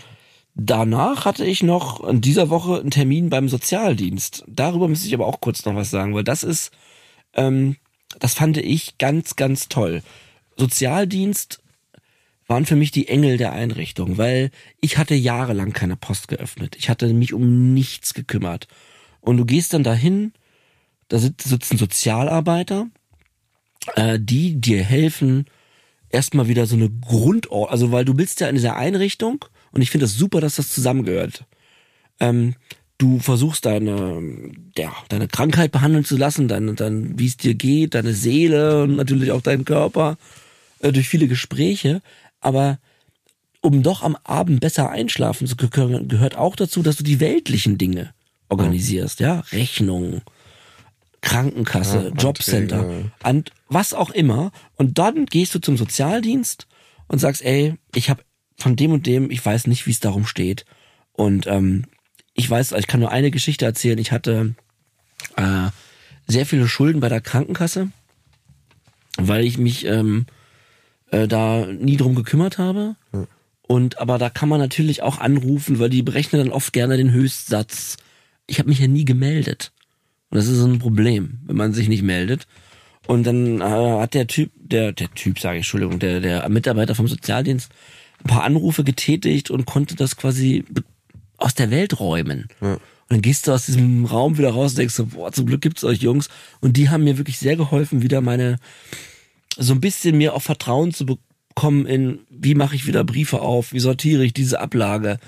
danach hatte ich noch in dieser Woche einen Termin beim Sozialdienst. Darüber müsste ich aber auch kurz noch was sagen, weil das ist, ähm, das fand ich ganz, ganz toll. Sozialdienst waren für mich die Engel der Einrichtung, weil ich hatte jahrelang keine Post geöffnet. Ich hatte mich um nichts gekümmert. Und du gehst dann dahin, da sitzen Sozialarbeiter, äh, die dir helfen, erstmal wieder so eine Grundordnung, also weil du bist ja in dieser Einrichtung und ich finde das super, dass das zusammengehört. Ähm, du versuchst deine, ja, deine Krankheit behandeln zu lassen, dein, dein, wie es dir geht, deine Seele und natürlich auch deinen Körper äh, durch viele Gespräche. Aber um doch am Abend besser einschlafen zu können, gehört auch dazu, dass du die weltlichen Dinge organisierst, ja, Rechnungen, Krankenkasse, ja, Jobcenter, und was auch immer. Und dann gehst du zum Sozialdienst und sagst, ey, ich habe von dem und dem, ich weiß nicht, wie es darum steht. Und ähm, ich weiß, ich kann nur eine Geschichte erzählen. Ich hatte äh, sehr viele Schulden bei der Krankenkasse, weil ich mich ähm, äh, da nie drum gekümmert habe. Ja. Und aber da kann man natürlich auch anrufen, weil die berechnen dann oft gerne den Höchstsatz. Ich habe mich ja nie gemeldet. Und das ist so ein Problem, wenn man sich nicht meldet. Und dann äh, hat der Typ, der, der Typ, sage ich, Entschuldigung, der, der Mitarbeiter vom Sozialdienst ein paar Anrufe getätigt und konnte das quasi aus der Welt räumen. Ja. Und dann gehst du aus diesem Raum wieder raus und denkst so, boah, zum Glück gibt's euch Jungs. Und die haben mir wirklich sehr geholfen, wieder meine, so ein bisschen mir auch Vertrauen zu bekommen in, wie mache ich wieder Briefe auf, wie sortiere ich diese Ablage.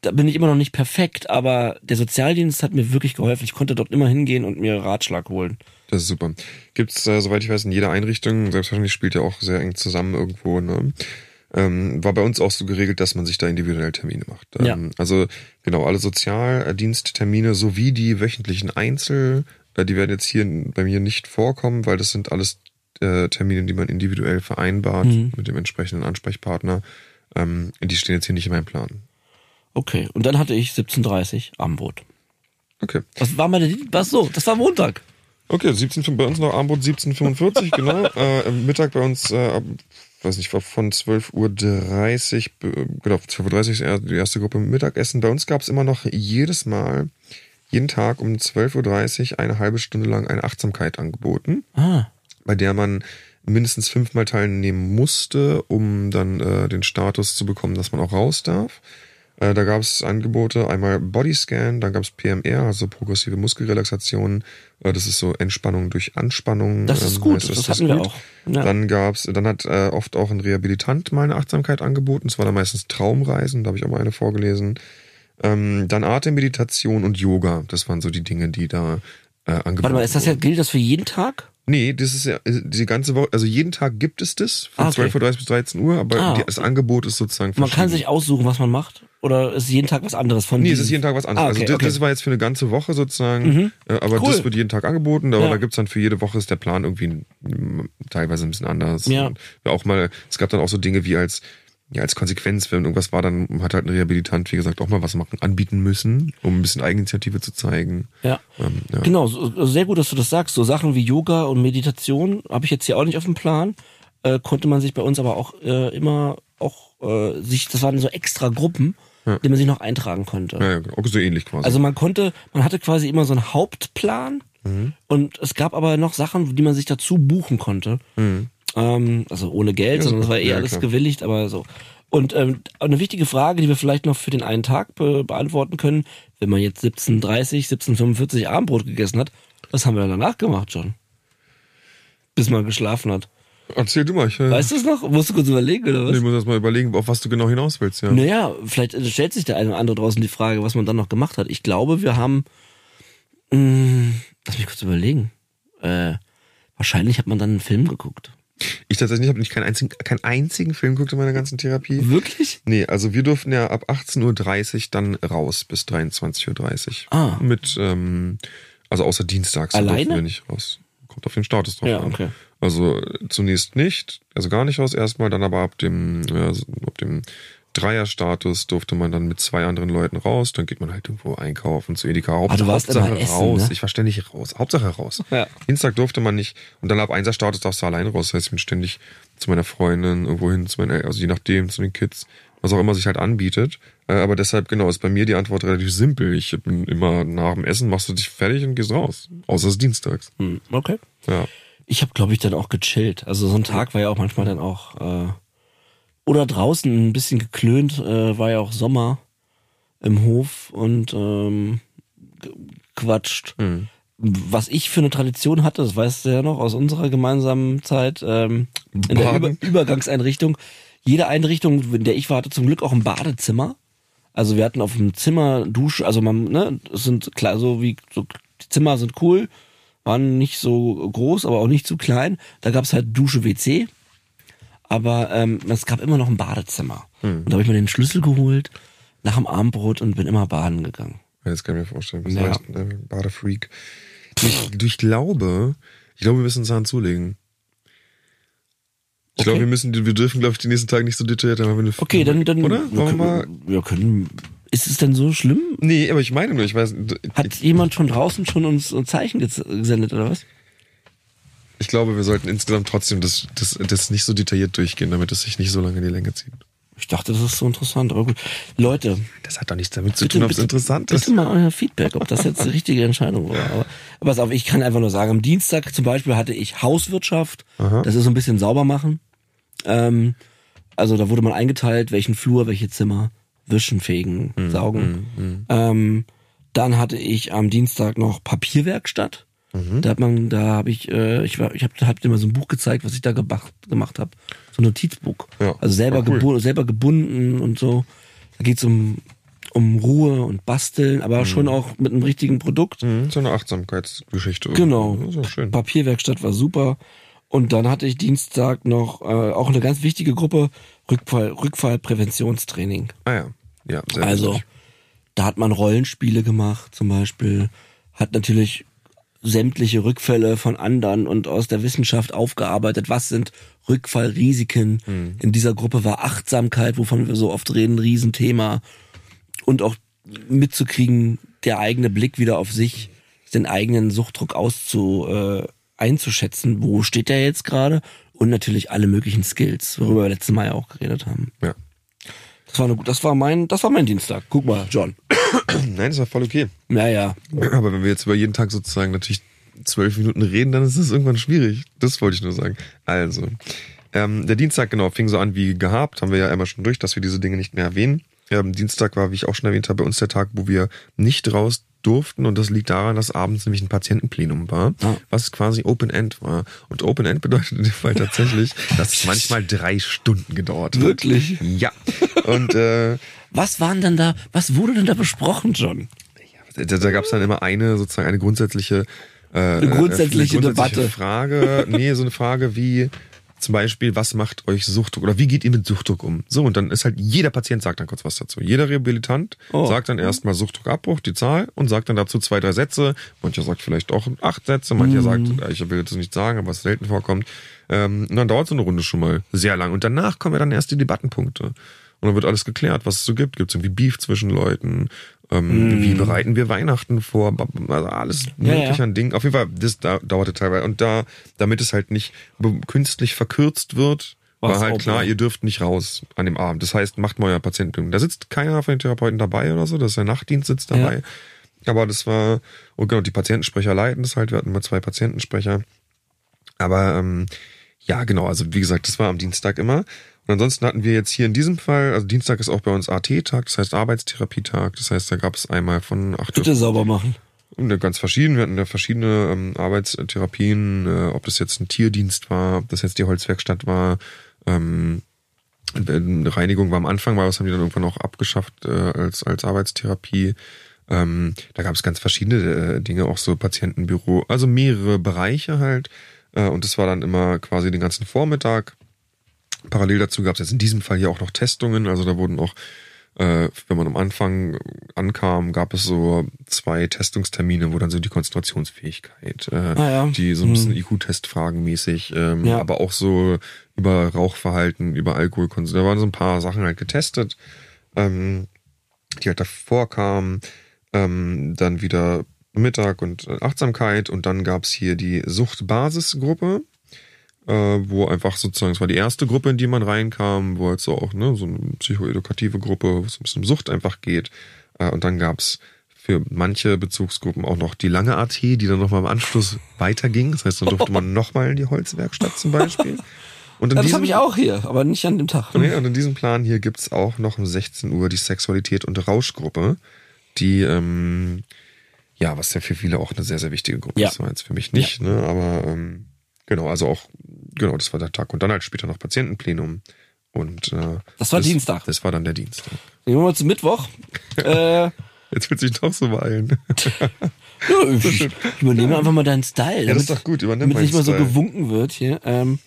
Da bin ich immer noch nicht perfekt, aber der Sozialdienst hat mir wirklich geholfen. Ich konnte dort immer hingehen und mir Ratschlag holen. Das ist super. Gibt's, äh, soweit ich weiß, in jeder Einrichtung, selbstverständlich spielt ja auch sehr eng zusammen irgendwo, ne? Ähm, war bei uns auch so geregelt, dass man sich da individuell Termine macht. Ähm, ja. Also genau, alle Sozialdiensttermine sowie die wöchentlichen Einzel, äh, die werden jetzt hier bei mir nicht vorkommen, weil das sind alles äh, Termine, die man individuell vereinbart mhm. mit dem entsprechenden Ansprechpartner. Ähm, die stehen jetzt hier nicht in meinem Plan. Okay, und dann hatte ich 17.30 Armbrot. Okay. Was war meine, was so? Das war Montag. Okay, 17, bei uns noch Armbrot 1745, genau. äh, Mittag bei uns äh, weiß nicht, war von 12.30 Uhr, genau, 12.30 Uhr die erste Gruppe Mittagessen. Bei uns gab es immer noch jedes Mal, jeden Tag um 12.30 Uhr eine halbe Stunde lang eine Achtsamkeit angeboten, ah. bei der man mindestens fünfmal teilnehmen musste, um dann äh, den Status zu bekommen, dass man auch raus darf. Äh, da gab es Angebote, einmal Bodyscan, dann gab es PMR, also progressive Muskelrelaxation. Äh, das ist so Entspannung durch Anspannung. Das ist ähm, gut, heißt, das, das hatten gut. wir auch. Ja. Dann gab's, dann hat äh, oft auch ein Rehabilitant mal eine Achtsamkeit angeboten. Das war dann meistens Traumreisen, da habe ich auch mal eine vorgelesen. Ähm, dann Atemmeditation und Yoga. Das waren so die Dinge, die da äh, angeboten wurden. Warte mal, ist das ja, gilt das für jeden Tag? Nee, das ist ja äh, die ganze Woche, also jeden Tag gibt es das von ah, okay. 12.30 Uhr bis 13 Uhr, aber ah. die, das Angebot ist sozusagen Man kann sich aussuchen, was man macht? Oder ist jeden Tag was anderes von Nee, es ist jeden Tag was anderes. Ah, okay, also das, okay. das, war jetzt für eine ganze Woche sozusagen, mhm. Äh, aber cool. das wird jeden Tag angeboten, aber ja. da gibt's dann für jede Woche ist der Plan irgendwie teilweise ein bisschen anders. Ja. auch mal, es gab dann auch so Dinge wie als ja, als Konsequenz, wenn irgendwas war, dann hat halt ein Rehabilitant, wie gesagt, auch mal was machen, anbieten müssen, um ein bisschen Eigeninitiative zu zeigen. Ja. Ähm, ja. Genau, so, sehr gut, dass du das sagst. So Sachen wie Yoga und Meditation habe ich jetzt hier auch nicht auf dem Plan. Äh, konnte man sich bei uns aber auch äh, immer auch äh, sich, das waren so extra Gruppen, ja. die man sich noch eintragen konnte. Ja, ja, auch so ähnlich quasi. Also man konnte, man hatte quasi immer so einen Hauptplan mhm. und es gab aber noch Sachen, die man sich dazu buchen konnte. Mhm. Ähm, also ohne Geld, sondern das war eher alles gewilligt, aber so. Und ähm, eine wichtige Frage, die wir vielleicht noch für den einen Tag be beantworten können, wenn man jetzt 17.30, 17.45 Abendbrot gegessen hat, was haben wir danach gemacht schon? Bis man geschlafen hat. Erzähl du mal. Ich, äh, weißt du es noch? Musst du kurz überlegen, oder was? Ich muss erst mal überlegen, auf was du genau hinaus willst, ja. Naja, vielleicht stellt sich der eine oder andere draußen die Frage, was man dann noch gemacht hat. Ich glaube, wir haben, mh, hm, lass mich kurz überlegen. Äh, wahrscheinlich hat man dann einen Film geguckt. Ich tatsächlich habe nicht keinen einzigen, keinen einzigen Film geguckt in meiner ganzen Therapie. Wirklich? Nee, also wir durften ja ab 18.30 Uhr dann raus bis 23.30 Uhr. Ah. Mit, ähm, also außer dienstags Alleine? durften wir nicht raus. Kommt auf den Status drauf ja, okay. Also zunächst nicht, also gar nicht raus erstmal, dann aber ab dem, ja, ab dem Dreierstatus durfte man dann mit zwei anderen Leuten raus. Dann geht man halt irgendwo einkaufen zu Edeka. Haupt, ah, du warst Hauptsache essen, raus. Ne? Ich war ständig raus. Hauptsache raus. Ja. Dienstag durfte man nicht. Und dann ab Einserstatus darfst du alleine raus. Das heißt, ich bin ständig zu meiner Freundin irgendwo hin, zu meinen, also je nachdem, zu den Kids, was auch immer sich halt anbietet. Äh, aber deshalb, genau, ist bei mir die Antwort relativ simpel. Ich bin immer nach dem Essen, machst du dich fertig und gehst raus. Außer es ist dienstags. Hm, okay. Ja. Ich habe, glaube ich, dann auch gechillt. Also so ein Tag war ja auch manchmal dann auch äh, Oder draußen ein bisschen geklönt, äh, war ja auch Sommer im Hof und ähm, quatscht. Mhm. Was ich für eine Tradition hatte, das weißt du ja noch aus unserer gemeinsamen Zeit, ähm, in der Über. Übergangseinrichtung. Jede Einrichtung, in der ich war, hatte zum Glück auch ein Badezimmer. Also wir hatten auf dem Zimmer Dusche, also man, ne, es sind klar, so wie, so, die Zimmer sind cool, waren nicht so groß, aber auch nicht zu klein. Da gab's halt Dusche, WC. Aber ähm, es gab immer noch ein Badezimmer. Und da habe ich mir den Schlüssel geholt nach dem Abendbrot und bin immer baden gegangen. Ja, das kann ich mir vorstellen. Du bist Ja. ein äh, Badefreak. Ich, du, ich glaube, ich glaube, wir müssen uns daran zulegen. Ich Okay. glaube, wir müssen, wir dürfen, glaube ich, die nächsten Tage nicht so detailliert haben. Du, Okay, dann, dann Oder? wir Wollen wir mal? können, wir können. Ist es denn so schlimm? Nee, aber ich meine nur, ich weiß, Hat jemand schon draußen schon uns ein Zeichen gesendet oder was? Ich glaube, wir sollten insgesamt trotzdem das, das, das nicht so detailliert durchgehen, damit es sich nicht so lange in die Länge zieht. Ich dachte, das ist so interessant, aber gut. Leute, Das hat doch nichts damit zu bitte, tun, ob es interessant ist. bitte mal euer Feedback, ob das jetzt die richtige Entscheidung war. Aber, aber pass auf, ich kann einfach nur sagen, am Dienstag zum Beispiel hatte ich Hauswirtschaft. Das ist so ein bisschen sauber machen. Ähm, also da wurde man eingeteilt, welchen Flur, welche Zimmer, wischen, fegen, Hm, saugen. Ähm, dann hatte ich am Dienstag noch Papierwerkstatt. Mhm. Da hat man, da habe ich, äh, ich war, ich habe hab dir mal so ein Buch gezeigt, was ich da gemacht, gemacht habe, so ein Notizbuch. Ja. Also selber, cool. gebu selber gebunden und so. Da geht's um um Ruhe und Basteln, aber schon auch mit einem richtigen Produkt. Mhm, So eine Achtsamkeitsgeschichte. Genau. So schön. Papierwerkstatt war super. Und dann hatte ich Dienstag noch äh, auch eine ganz wichtige Gruppe, Rückfall, Rückfallpräventionstraining. Ah ja. Ja, sehr Also, wichtig. da hat man Rollenspiele gemacht, zum Beispiel, hat natürlich sämtliche Rückfälle von anderen und aus der Wissenschaft aufgearbeitet. Was sind Rückfallrisiken? Hm. In dieser Gruppe war Achtsamkeit, wovon wir so oft reden, ein Riesenthema. Und auch mitzukriegen, der eigene Blick wieder auf sich, den eigenen Suchtdruck auszu, äh, einzuschätzen. Wo steht der jetzt gerade? Und natürlich alle möglichen Skills, worüber wir letztes Mal ja auch geredet haben. Ja. Das war, eine, das war mein, das war mein Dienstag. Guck mal, John. Nein, das war voll okay. Naja, Aber wenn wir jetzt über jeden Tag sozusagen natürlich zwölf Minuten reden, dann ist es irgendwann schwierig. Das wollte ich nur sagen. Also, ähm, der Dienstag, genau, fing so an wie gehabt. Haben wir ja einmal schon durch, dass wir diese Dinge nicht mehr erwähnen. Ähm, Dienstag war, wie ich auch schon erwähnt habe, bei uns der Tag, wo wir nicht raus durften. Und das liegt daran, dass abends nämlich ein Patientenplenum war, Ah. was quasi Open End war. Und Open End bedeutet in dem Fall tatsächlich, dass es manchmal drei Stunden gedauert hat. Wirklich? Ja. Und äh, was waren denn da, was wurde denn da besprochen, John? da, da gab es dann immer eine sozusagen eine grundsätzliche äh, Eine grundsätzliche eine Debatte. Frage, nee, so eine Frage wie zum Beispiel, was macht euch Suchtdruck oder wie geht ihr mit Suchtdruck um? So, und dann ist halt jeder Patient sagt dann kurz was dazu. Jeder Rehabilitant Oh. sagt dann erstmal Suchtdruckabbruch, die Zahl, und sagt dann dazu zwei, drei Sätze. Mancher sagt vielleicht auch acht Sätze, mancher sagt, äh, ich will das nicht sagen, aber was selten vorkommt. Ähm, und dann dauert so eine Runde schon mal sehr lang. Und danach kommen ja dann erst die Debattenpunkte. Und dann wird alles geklärt, was es so gibt. Gibt es irgendwie Beef zwischen Leuten? Ähm, Wie bereiten wir Weihnachten vor? Also alles Ja, mögliche ja. an Dingen. Auf jeden Fall, das da, dauerte teilweise. Und da, damit es halt nicht künstlich verkürzt wird, war War's halt auch klar, ihr dürft nicht raus an dem Abend. Das heißt, macht mal euer Patienten. Da sitzt keiner von den Therapeuten dabei oder so, das ist der Nachtdienst sitzt dabei. Aber das war, und genau, die Patientensprecher leiten das halt. Wir hatten mal zwei Patientensprecher. Aber ähm, ja, genau, also wie gesagt, das war am Dienstag immer. Und ansonsten hatten wir jetzt hier in diesem Fall, also Dienstag ist auch bei uns AT-Tag, das heißt Arbeitstherapietag. Das heißt, da gab es einmal von 8 Uhr Bitte sauber machen. und ganz verschieden. Wir hatten ja verschiedene ähm, Arbeitstherapien, äh, ob das jetzt ein Tierdienst war, ob das jetzt die Holzwerkstatt war. Ähm, eine Reinigung war am Anfang, war das haben die dann irgendwann auch abgeschafft äh, als, als Arbeitstherapie. Ähm, da gab es ganz verschiedene äh, Dinge, auch so Patientenbüro, also mehrere Bereiche halt. Äh, und das war dann immer quasi den ganzen Vormittag. Parallel dazu gab es jetzt in diesem Fall hier auch noch Testungen. Also da wurden auch, äh, wenn man am Anfang ankam, gab es so zwei Testungstermine, wo dann so die Konzentrationsfähigkeit, äh, Ah ja. die so ein bisschen IQ-Testfragen mäßig, ähm, Ja. aber auch so über Rauchverhalten, über Alkoholkonsum. Da waren so ein paar Sachen halt getestet, ähm, die halt davor kamen. Ähm, dann wieder Mittag und äh, Achtsamkeit und dann gab's hier die Suchtbasisgruppe äh, wo einfach sozusagen, es war die erste Gruppe, in die man reinkam, wo halt so auch, ne, so eine psychoedukative Gruppe, wo es ein bisschen um Sucht einfach geht. Äh, und dann gab's für manche Bezugsgruppen auch noch die lange AT, die dann nochmal im Anschluss weiterging. Das heißt, dann durfte man nochmal in die Holzwerkstatt zum Beispiel. Und in Ja, das diesem, habe ich auch hier, aber nicht an dem Tag. Nee, und in diesem Plan hier gibt's auch noch um 16 Uhr die Sexualität und Rauschgruppe, die, ähm, ja, was ja für viele auch eine sehr, sehr wichtige Gruppe Ja. ist, war jetzt für mich nicht, ne, aber ähm, genau, also auch, genau, das war der Tag. Und dann halt später noch Patientenplenum. Und äh, Das war Dienstag. Das war dann der Dienstag. Gehen wir mal zum Mittwoch. äh, Jetzt wird sich doch so beeilen. ja, ich, ich übernehme einfach mal deinen Style. Ja, das ist doch gut, übernimm damit nicht mal so gewunken wird hier. Ähm,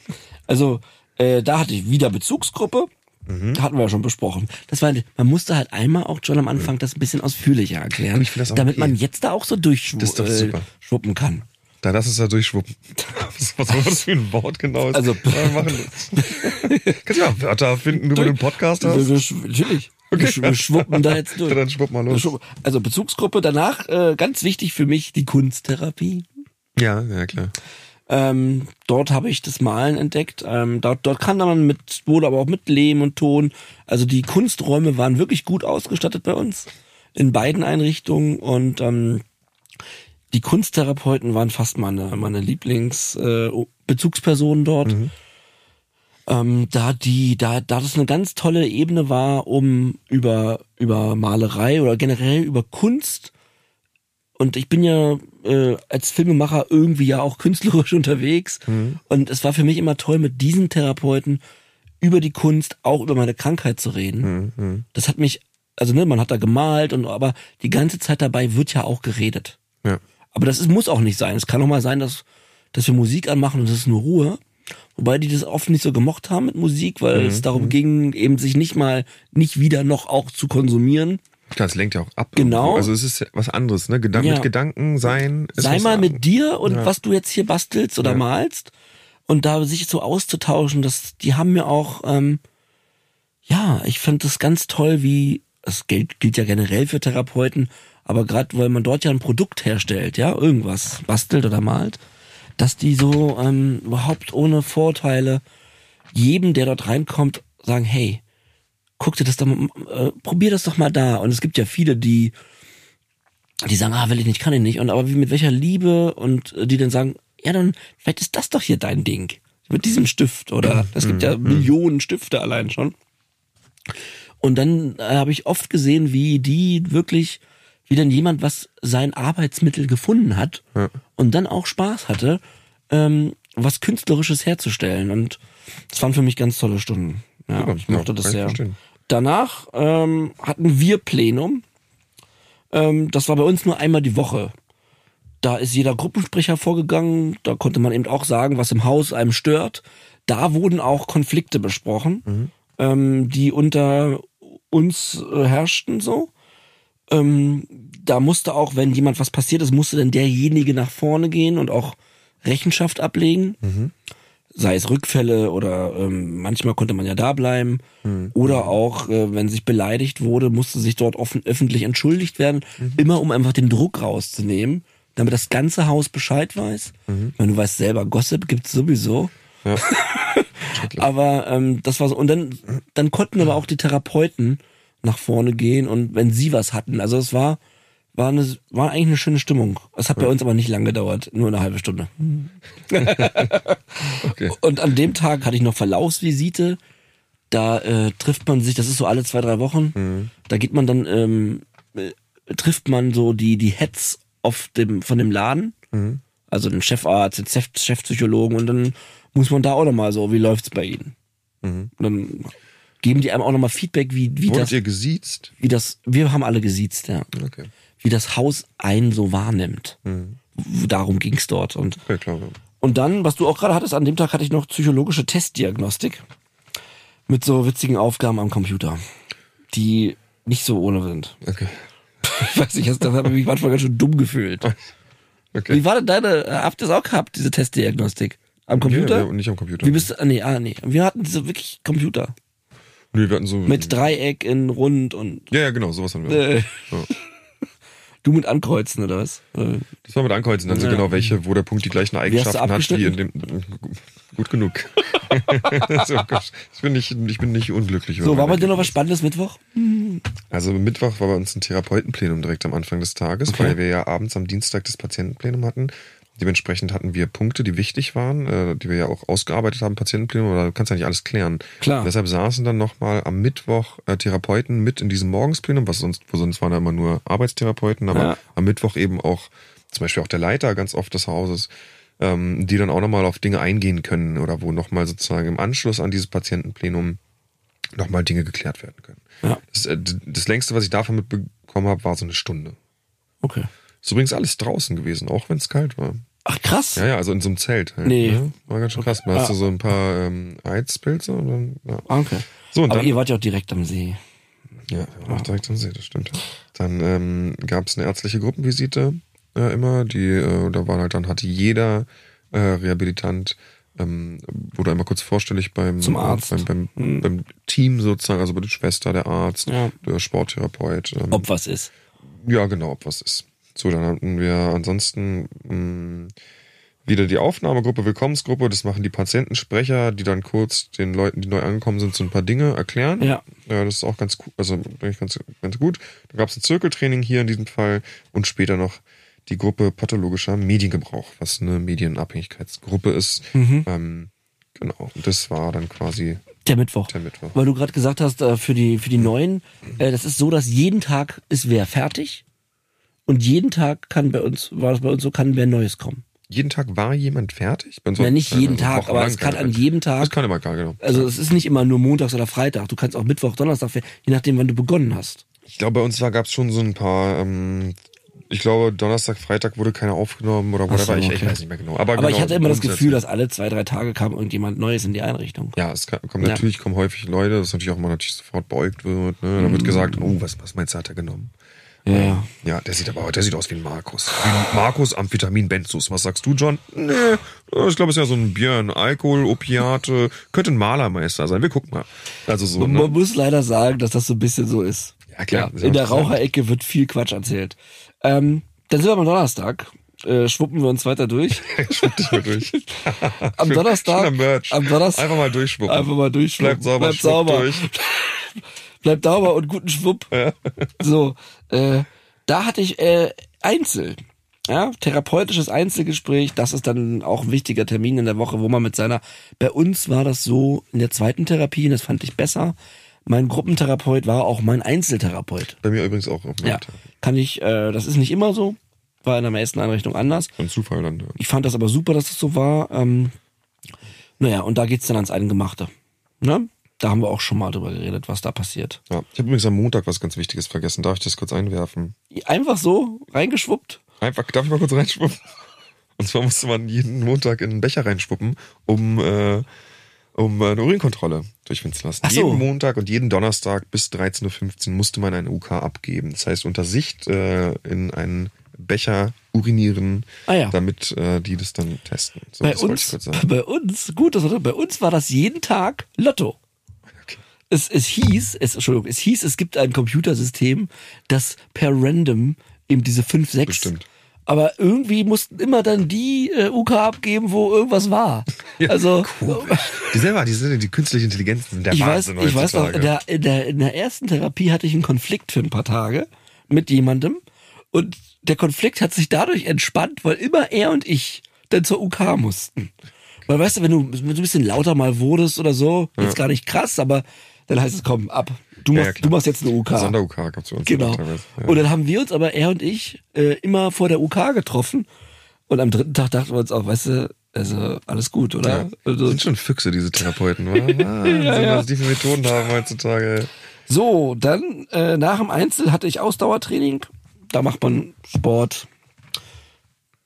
also, äh, da hatte ich wieder Bezugsgruppe. Mhm. Hatten wir ja schon besprochen. Das war, man musste halt einmal auch schon am Anfang das ein bisschen ausführlicher erklären, ich das damit okay. man jetzt da auch so Das durchschwuppen kann. Da lass es da durchschwuppen. Was, war das für ein Wort genau ist? Also- ja, wir machen. Kannst du ja Wörter finden, du einen Podcast Wir, hast? wir, sch- natürlich. Wir, sch- wir schwuppen da jetzt durch. Dann schwupp mal los. Also Bezugsgruppe, danach äh, ganz wichtig für mich die Kunsttherapie. Ja, ja, klar. Ähm, dort habe ich das Malen entdeckt. Ähm, dort, dort kann man mit, wurde aber auch mit Lehm und Ton. Also die Kunsträume waren wirklich gut ausgestattet bei uns in beiden Einrichtungen und ähm, die Kunsttherapeuten waren fast meine, meine Lieblingsbezugspersonen äh, dort. Ähm, da die, da, da das eine ganz tolle Ebene war, um über, über Malerei oder generell über Kunst und ich bin ja äh, als Filmemacher irgendwie ja auch künstlerisch unterwegs. Und es war für mich immer toll, mit diesen Therapeuten über die Kunst, auch über meine Krankheit zu reden. Das hat mich, also ne, man hat da gemalt und aber die ganze Zeit dabei wird ja auch geredet. Ja. Aber das ist, muss auch nicht sein. Es kann auch mal sein, dass, dass wir Musik anmachen und es ist nur Ruhe. Wobei die das oft nicht so gemocht haben mit Musik, weil es darum ging, eben sich nicht mal, nicht wieder noch auch zu konsumieren. Klar, es lenkt ja auch ab. Genau. irgendwo. Also es ist ja was anderes, ne? Gedan Ja. Mit Gedanken sein. Sei mal mit dir und Ja. was du jetzt hier bastelst oder Ja. malst und da sich so auszutauschen, das, die haben mir auch, ähm, ja, ich fand das ganz toll, wie, es gilt, gilt ja generell für Therapeuten, aber gerade weil man dort ja ein Produkt herstellt, ja, irgendwas bastelt oder malt, dass die so ähm, überhaupt ohne Vorteile jedem, der dort reinkommt, sagen, hey, guck dir das doch mal, äh, probier das doch mal da. Und es gibt ja viele, die die sagen, ah, will ich nicht, kann ich nicht. Und aber wie mit welcher Liebe und äh, die dann sagen, ja, dann vielleicht ist das doch hier dein Ding. Mit diesem Stift oder es gibt ja Millionen Stifte allein schon. Und dann äh, habe ich oft gesehen, wie die wirklich, wie dann jemand was sein Arbeitsmittel gefunden hat Ja. und dann auch Spaß hatte, ähm, was Künstlerisches herzustellen. Und das waren für mich ganz tolle Stunden. Ja, Super, ich mochte ja, das sehr. verstehen. Danach ähm, hatten wir Plenum. Ähm, das war bei uns nur einmal die Woche. Da ist jeder Gruppensprecher vorgegangen. Da konnte man eben auch sagen, was im Haus einem stört. Da wurden auch Konflikte besprochen, ähm, die unter uns äh, herrschten so. Ähm, da musste auch, wenn jemand was passiert ist, musste dann derjenige nach vorne gehen und auch Rechenschaft ablegen. Sei es Rückfälle oder ähm, manchmal konnte man ja da bleiben. Oder auch, äh, wenn sich beleidigt wurde, musste sich dort offen, öffentlich entschuldigt werden. Immer um einfach den Druck rauszunehmen, damit das ganze Haus Bescheid weiß. Wenn du weißt selber, Gossip gibt's sowieso. Ja. Aber ähm, das war so. Und dann, dann konnten aber auch die Therapeuten nach vorne gehen und wenn sie was hatten. Also es war, war, eine, war eigentlich eine schöne Stimmung. Es hat bei uns aber nicht lange gedauert, nur eine halbe Stunde. Okay. Und an dem Tag hatte ich noch Verlaufsvisite. Da äh, trifft man sich, das ist so alle zwei, drei Wochen. Da geht man dann, ähm, äh, trifft man so die, die Heads auf dem, von dem Laden. Also den Chefarzt, den Chef, Chefpsychologen und dann muss man da auch nochmal so, wie läuft's bei Ihnen? Und dann geben die einem auch nochmal Feedback, wie, wie Wurdet das, ihr gesiezt? wie das, wir haben alle gesiezt, ja. Okay. Wie das Haus einen so wahrnimmt. W- Darum ging's dort. Und Okay, klar. und dann, was du auch gerade hattest, an dem Tag hatte ich noch psychologische Testdiagnostik mit so witzigen Aufgaben am Computer, die nicht so ohne sind. Okay. Ich weiß nicht, das habe ich mich manchmal ganz schön dumm gefühlt. Okay. Wie war denn deine, äh, habt ihr es auch gehabt, diese Testdiagnostik? Am Computer? Ja, wir- nicht am Computer. Wie bist du, ah, nee, ah, nee. Wir hatten diese wirklich Computer. Nee, wir hatten so. Mit Dreieck in rund und, Ja, ja, genau, sowas haben wir. äh, Ja. du mit Ankreuzen oder was? Äh, Das war mit Ankreuzen, also Ja. genau welche, wo der Punkt die gleichen Eigenschaften hat wie in dem. Gut genug. so, ich bin nicht, ich bin nicht unglücklich. So, war bei dir noch was. Spannendes Mittwoch? Also Mittwoch war bei uns ein Therapeutenplenum direkt am Anfang des Tages, Okay. weil wir ja abends am Dienstag das Patientenplenum hatten. Dementsprechend hatten wir Punkte, die wichtig waren, äh, die wir ja auch ausgearbeitet haben, Patientenplenum, aber du kannst ja nicht alles klären. Klar. Deshalb saßen dann nochmal am Mittwoch äh, Therapeuten mit in diesem Morgensplenum, was sonst, wo sonst waren da immer nur Arbeitstherapeuten, aber Ja. am Mittwoch eben auch zum Beispiel auch der Leiter ganz oft des Hauses, ähm, die dann auch nochmal auf Dinge eingehen können oder wo nochmal sozusagen im Anschluss an dieses Patientenplenum nochmal Dinge geklärt werden können. Ja. Das, äh, das längste, was ich davon mitbekommen habe, war so eine Stunde. Okay. Ist übrigens alles draußen gewesen, auch wenn es kalt war. Ach krass. Ja, ja, also in so einem Zelt. Halt, Nee. Ne? War ganz schön krass. Da hast Ah. du so ein paar ähm, Eizpilze und dann, ja. Ah, Okay. So, und Aber dann, ihr wart ja auch direkt am See. ja, auch direkt am See, das stimmt. Dann ähm, gab es eine ärztliche Gruppenvisite äh, immer, die, äh, da war halt dann, hatte jeder äh, Rehabilitant, ähm, wurde einmal kurz vorstellig beim, Zum Arzt. beim, beim, beim Team sozusagen, also bei der Schwester, der Arzt, Ja. der Sporttherapeut. Ähm, Ob was ist. Ja, genau, ob was ist. So, dann hatten wir ansonsten mh, wieder die Aufnahmegruppe, Willkommensgruppe. Das machen die Patientensprecher, die dann kurz den Leuten, die neu angekommen sind, so ein paar Dinge erklären. Ja. Ja, das ist auch ganz cool, also eigentlich ganz, ganz gut. Da gab es ein Zirkeltraining hier in diesem Fall und später noch die Gruppe pathologischer Mediengebrauch, was eine Medienabhängigkeitsgruppe ist. Mhm. Ähm, genau, und das war dann quasi Der Mittwoch. der Mittwoch. Weil du gerade gesagt hast, äh, für die, für die Neuen, äh, das ist so, dass jeden Tag ist wer fertig und jeden Tag kann bei uns, war es bei uns so, kann wer Neues kommen. Jeden Tag war jemand fertig? Man Ja, nicht jeden also Tag, aber es kann an jedem Tag, Das kann immer gar genau. also es ist nicht immer nur montags oder Freitag, du kannst auch Mittwoch, Donnerstag, je nachdem, wann du begonnen hast. Ich glaube, bei uns gab es schon so ein paar, ähm, ich glaube, Donnerstag, Freitag wurde keiner aufgenommen oder whatever. so, ich, ich okay. weiß nicht mehr genau. Aber, Aber genau, ich hatte immer das. Gefühl, dass alle zwei, drei Tage kam irgendjemand Neues in die Einrichtung. Ja, es kommen Ja. natürlich kommen häufig Leute, das natürlich auch mal natürlich sofort beäugt wird. Ne? Da wird gesagt, oh, was, was meinst du, hat er genommen? Ja, ja. Ja, der sieht aber, der sieht aus wie ein Markus. Wie ein Markus Amphetamin Benzus. Was sagst du, John? Nee, ich glaube, es ist ja so ein Bier, ein Alkohol, Opiate. Könnte ein Malermeister sein. Wir gucken mal. Also so, Man ne? muss leider sagen, dass das so ein bisschen so ist. Ja, klar. in der Raucherecke wird viel Quatsch erzählt. Ähm, dann sind wir am Donnerstag. Äh, schwuppen wir uns weiter durch. Schwupp dich mal durch. Am Donnerstag. Merch. Am Donnerstag. Einfach mal durchschwuppen. Einfach mal durchschwuppen. Bleibt sauber, Bleibt sauber. durch. Bleibt sauber und guten Schwupp. So, äh, da hatte ich äh, Einzel. Ja, therapeutisches Einzelgespräch, das ist dann auch ein wichtiger Termin in der Woche, wo man mit seiner, bei uns war das so in der zweiten Therapie, und das fand ich besser. Mein Gruppentherapeut war auch mein Einzeltherapeut. Bei mir übrigens auch. Ja, kann ich, äh, das ist nicht immer so, war in der meisten Einrichtung anders. Ein Zufall dann. Ja. Ich fand das aber super, dass das so war. Ähm, naja, und da geht's dann ans Eingemachte. Ne? Da haben wir auch schon mal drüber geredet, was da passiert. Ja. Ich habe übrigens am Montag was ganz Wichtiges vergessen. Darf ich das kurz einwerfen? Einfach so reingeschwuppt. Einfach, darf ich mal kurz reinschwuppen? Und zwar musste man jeden Montag in einen Becher reinschwuppen, um, äh, um eine Urinkontrolle durchführen zu lassen. So. Jeden Montag und jeden Donnerstag bis 13.15 Uhr musste man eine UK abgeben. Das heißt, unter Sicht äh, in einen Becher urinieren, Ah ja. damit äh, die das dann testen. So, Bei das uns, bei uns, gut, das, bei uns war das jeden Tag Lotto. Es, es hieß, es, Entschuldigung, es hieß, es gibt ein Computersystem, das per random eben diese 5, 6. Bestimmt. Aber irgendwie mussten immer dann die äh, UK abgeben, wo irgendwas war. also, Die selber, die, sind, die künstliche Intelligenz sind der ich weiß, Wahnsinn ich weiß noch, in der, in, der, in der ersten Therapie hatte ich einen Konflikt für ein paar Tage mit jemandem und der Konflikt hat sich dadurch entspannt, weil immer er und ich dann zur UK mussten. Weil weißt du, wenn du, wenn du ein bisschen lauter mal wurdest oder so, jetzt gar nicht krass, aber dann heißt es, komm, ab. Du Ja, machst, ja, du machst jetzt eine UK. Sonder-UK gab's bei uns Genau. Ja. Und dann haben wir uns aber, er und ich, äh, immer vor der UK getroffen. Und am dritten Tag dachten wir uns auch, weißt du, also alles gut, oder? Ja, Also, sind schon Füchse, diese Therapeuten, oder? Wahnsinn, ja. was die für Methoden haben heutzutage. So, dann äh, nach dem Einzel hatte ich Ausdauertraining. Da macht man Sport.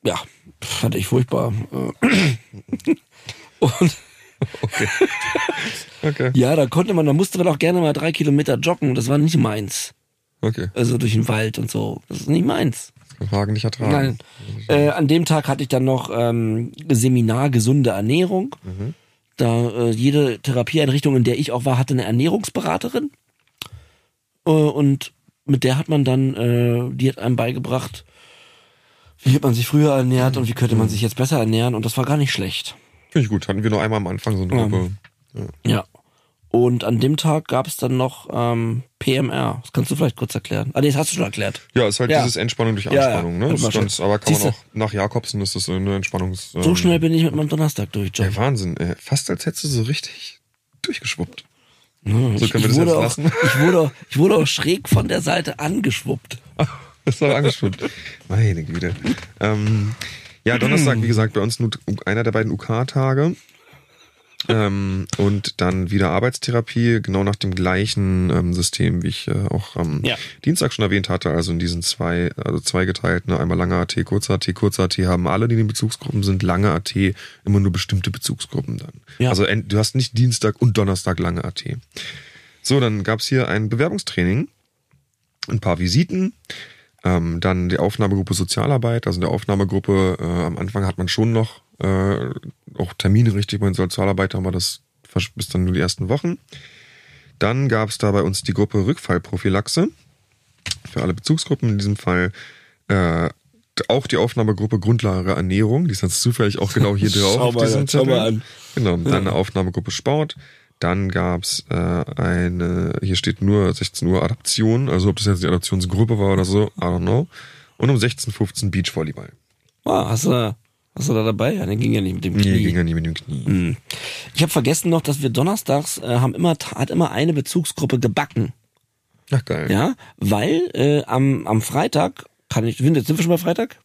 Ja, fand ich furchtbar. Äh, Und Okay, ja, da konnte man, da musste man auch gerne mal drei Kilometer joggen. Das war nicht meins. okay. Also durch den Wald und so. Das ist nicht meins. Hagen nicht ertragen. Nein. Äh, an dem Tag hatte ich dann noch ähm, Seminar gesunde Ernährung. Da äh, jede Therapieeinrichtung, in der ich auch war, hatte eine Ernährungsberaterin. Äh, und mit der hat man dann, äh, die hat einem beigebracht, wie hat man sich früher ernährt und wie könnte man sich jetzt besser ernähren. Und das war gar nicht schlecht. Finde ich gut. Hatten wir nur einmal am Anfang so eine. Gruppe. Ja. Und an dem Tag gab es dann noch ähm, PMR. Das kannst du vielleicht kurz erklären. Ah, nee, das hast du schon erklärt. Ja, ist halt Ja. dieses Entspannung durch Ja, ja. Anspannung, ne? Das ganz, aber kann man auch nach Jakobsen ist das so eine Entspannungs. So ähm, schnell bin ich mit meinem Donnerstag durch, John. Ja, Wahnsinn. Ey. Fast als hättest du so richtig durchgeschwuppt. Hm, So ich, können wir das wurde jetzt auch, lassen. ich, wurde, ich wurde auch schräg von der Seite angeschwuppt. Das war angeschwuppt. Meine Güte. Ähm, ja, Donnerstag, wie gesagt, bei uns nur einer der beiden UK-Tage. Ähm, und dann wieder Arbeitstherapie, genau nach dem gleichen ähm, System, wie ich äh, auch am Ja. Dienstag schon erwähnt hatte, also in diesen zwei, also zwei geteilt, ne? einmal lange AT, kurze AT, kurze AT haben alle, die in den Bezugsgruppen sind, lange AT immer nur bestimmte Bezugsgruppen dann. Ja. Also du hast nicht Dienstag und Donnerstag lange AT. So, dann gab's hier ein Bewerbungstraining, ein paar Visiten, ähm, dann die Aufnahmegruppe Sozialarbeit, also in der Aufnahmegruppe, äh, am Anfang hat man schon noch äh, auch Termine richtig, bei den Sozialarbeiter haben wir das bis dann nur die ersten Wochen. Dann gab es da bei uns die Gruppe Rückfallprophylaxe für alle Bezugsgruppen, in diesem Fall äh, auch die Aufnahmegruppe Grundlage Ernährung, die ist jetzt zufällig auch genau hier drauf. Schau auf mal diesem an, schau mal an. Genau, dann eine Aufnahmegruppe Sport. Dann gab's äh, eine, hier steht nur 16 Uhr Adaption, also ob das jetzt die Adaptionsgruppe war oder so, I don't know. Und um 16.15 Beachvolleyball. Ah, hast du, hast du da dabei? Ja, der ging ja nicht mit dem Knie. Nee, ging ja nie mit dem Knie. Ich habe vergessen noch, dass wir donnerstags äh, haben immer hat immer eine Bezugsgruppe gebacken, Ach geil. ja, weil äh, am am Freitag kann ich sind jetzt sind wir schon bei Freitag?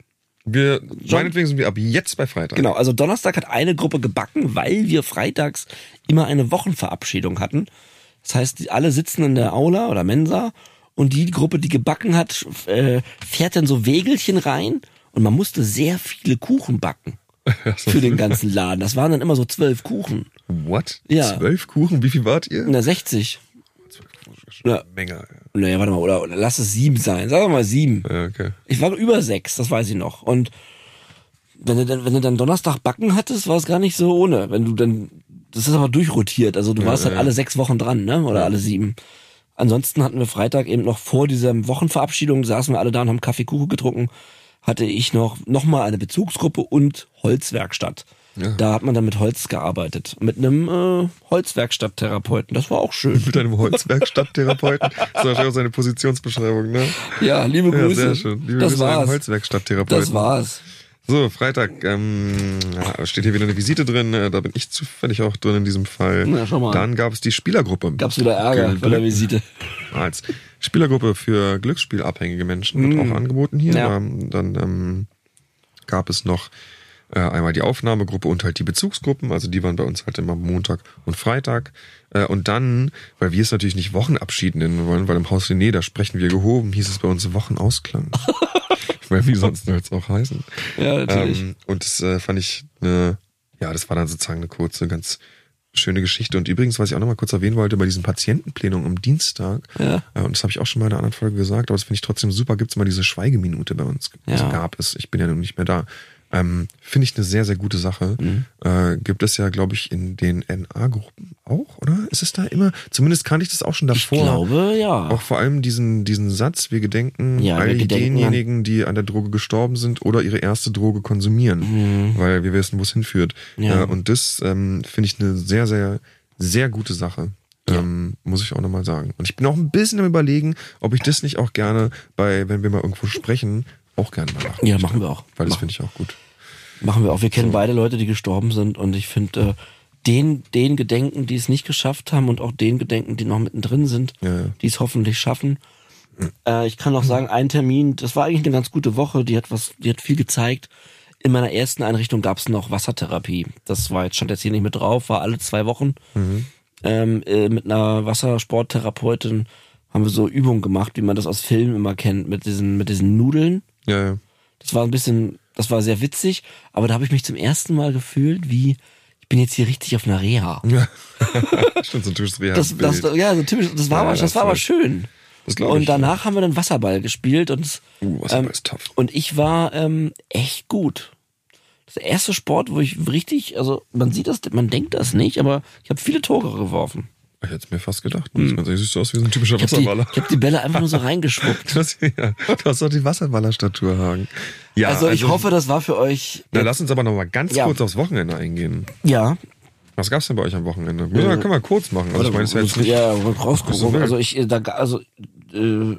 Wir, meinetwegen sind wir ab jetzt bei Freitag. Genau, also Donnerstag hat eine Gruppe gebacken, weil wir freitags immer eine Wochenverabschiedung hatten. Das heißt, die alle sitzen in der Aula oder Mensa und die Gruppe, die gebacken hat, äh, fährt dann so Wägelchen rein und man musste sehr viele Kuchen backen für den ganzen Laden. Das waren dann immer so zwölf Kuchen. What? Ja. Zwölf Kuchen? Wie viel wart ihr? Na, 60. Ja. Menge. Naja, warte mal, oder, oder lass es sieben sein. Sagen wir mal sieben. Ja, okay. Ich war über sechs, das weiß ich noch. Und wenn du dann, wenn du dann Donnerstag Backen hattest, war es gar nicht so ohne. Wenn du dann, das ist aber durchrotiert. Also du warst halt alle sechs Wochen dran, ne? Oder alle sieben. Ansonsten hatten wir Freitag eben noch vor dieser Wochenverabschiedung, saßen wir alle da und haben Kaffee Kuchen getrunken, hatte ich noch, noch mal eine Bezugsgruppe und Holzwerkstatt. Ja. Da hat man dann mit Holz gearbeitet. Mit einem äh, Holzwerkstatttherapeuten. Das war auch schön. Mit einem Holzwerkstatttherapeuten. Das ist wahrscheinlich auch seine Positionsbeschreibung, ne? Ja, liebe Ja, Grüße. sehr schön. Liebe das Grüße an war's. Holzwerkstatttherapeuten. Das war's. So, Freitag, ähm, ja, steht hier wieder eine Visite drin, äh, da bin ich zufällig auch drin in diesem Fall. Na, schau mal. Dann gab es die Spielergruppe. Gab's wieder Ärger bei der Visite. Als Spielergruppe für Glücksspielabhängige Menschen wird auch angeboten hier. Ja. Ähm, dann ähm, gab es noch äh, einmal die Aufnahmegruppe und halt die Bezugsgruppen, also die waren bei uns halt immer Montag und Freitag. Äh, und dann, weil wir es natürlich nicht Wochenabschied nennen wollen, weil im Haus René, da sprechen wir gehoben, hieß es bei uns Wochenausklang. weil wie sonst soll es auch heißen. Ja, natürlich. Ähm, und das äh, fand ich eine, ja, das war dann sozusagen eine kurze, ganz schöne Geschichte. Und übrigens, was ich auch noch mal kurz erwähnen wollte, bei diesem Patientenplenum am Dienstag, Ja. äh, und das habe ich auch schon mal in einer anderen Folge gesagt, aber das finde ich trotzdem super, gibt es immer diese Schweigeminute bei uns. Also Ja. gab es, ich bin ja nun nicht mehr da. Ähm, finde ich eine sehr, sehr gute Sache. Mhm. Äh, gibt es ja, glaube ich, in den NA-Gruppen auch, oder? Ist es da immer? Zumindest kannte ich das auch schon ich davor. glaube, ja. Auch vor allem diesen, diesen Satz, wir gedenken Ja, wir all gedenken denjenigen, die an der Droge gestorben sind oder ihre erste Droge konsumieren, weil wir wissen, wo es hinführt. Mhm. Ja. Äh, und das ähm, finde ich eine sehr, sehr, sehr gute Sache. Ähm, muss ich auch nochmal sagen. Und ich bin auch ein bisschen am überlegen, ob ich das nicht auch gerne bei, wenn wir mal irgendwo sprechen, auch gerne mal machen. Ja, machen wir auch. Weil das finde ich auch gut. Machen wir auch. Wir kennen beide Leute, die gestorben sind und ich finde, äh, den, den Gedenken, die es nicht geschafft haben und auch den Gedenken, die noch mittendrin sind, Ja, ja. die es hoffentlich schaffen. Äh, ich kann auch sagen, ein Termin, das war eigentlich eine ganz gute Woche, die hat was, die hat viel gezeigt. In meiner ersten Einrichtung gab es noch Wassertherapie. Das war jetzt, stand jetzt hier nicht mit drauf, war alle zwei Wochen. Ähm, äh, mit einer Wassersporttherapeutin haben wir so Übungen gemacht, wie man das aus Filmen immer kennt, mit diesen, mit diesen Nudeln. Ja, ja. Das war ein bisschen, das war sehr witzig, aber da habe ich mich zum ersten Mal gefühlt, wie ich bin jetzt hier richtig auf einer Reha. ja. Stimmt, so ein typisches Reha Das, das, ja, so typisch, das war, Ja, aber, das das war aber schön. Das glaub und ich, danach haben wir dann Wasserball gespielt und Uh, Wasserball ähm, ist tough. und ich war ähm, echt gut. Das erste Sport, wo ich richtig, also man sieht das, man denkt das nicht, aber ich habe viele Tore geworfen. Ich hätte es mir fast gedacht. Das ganz ehrlich, siehst du aus wie so ein typischer. Ich habe die, Wasserballer. ich hab die Bälle einfach nur so reingeschwuppt. Du hast, ja, du hast doch die Wasserballerstatur, Hagen. Ja, also ich hoffe, das war für euch. Na, lass uns aber noch mal ganz Ja. kurz aufs Wochenende eingehen. Ja, Was gab's denn bei euch am Wochenende? Müssen wir, können wir kurz machen. Also ich meine, es ja jetzt nicht. Ja, so rausgucken. Also ich, äh, da, also, äh,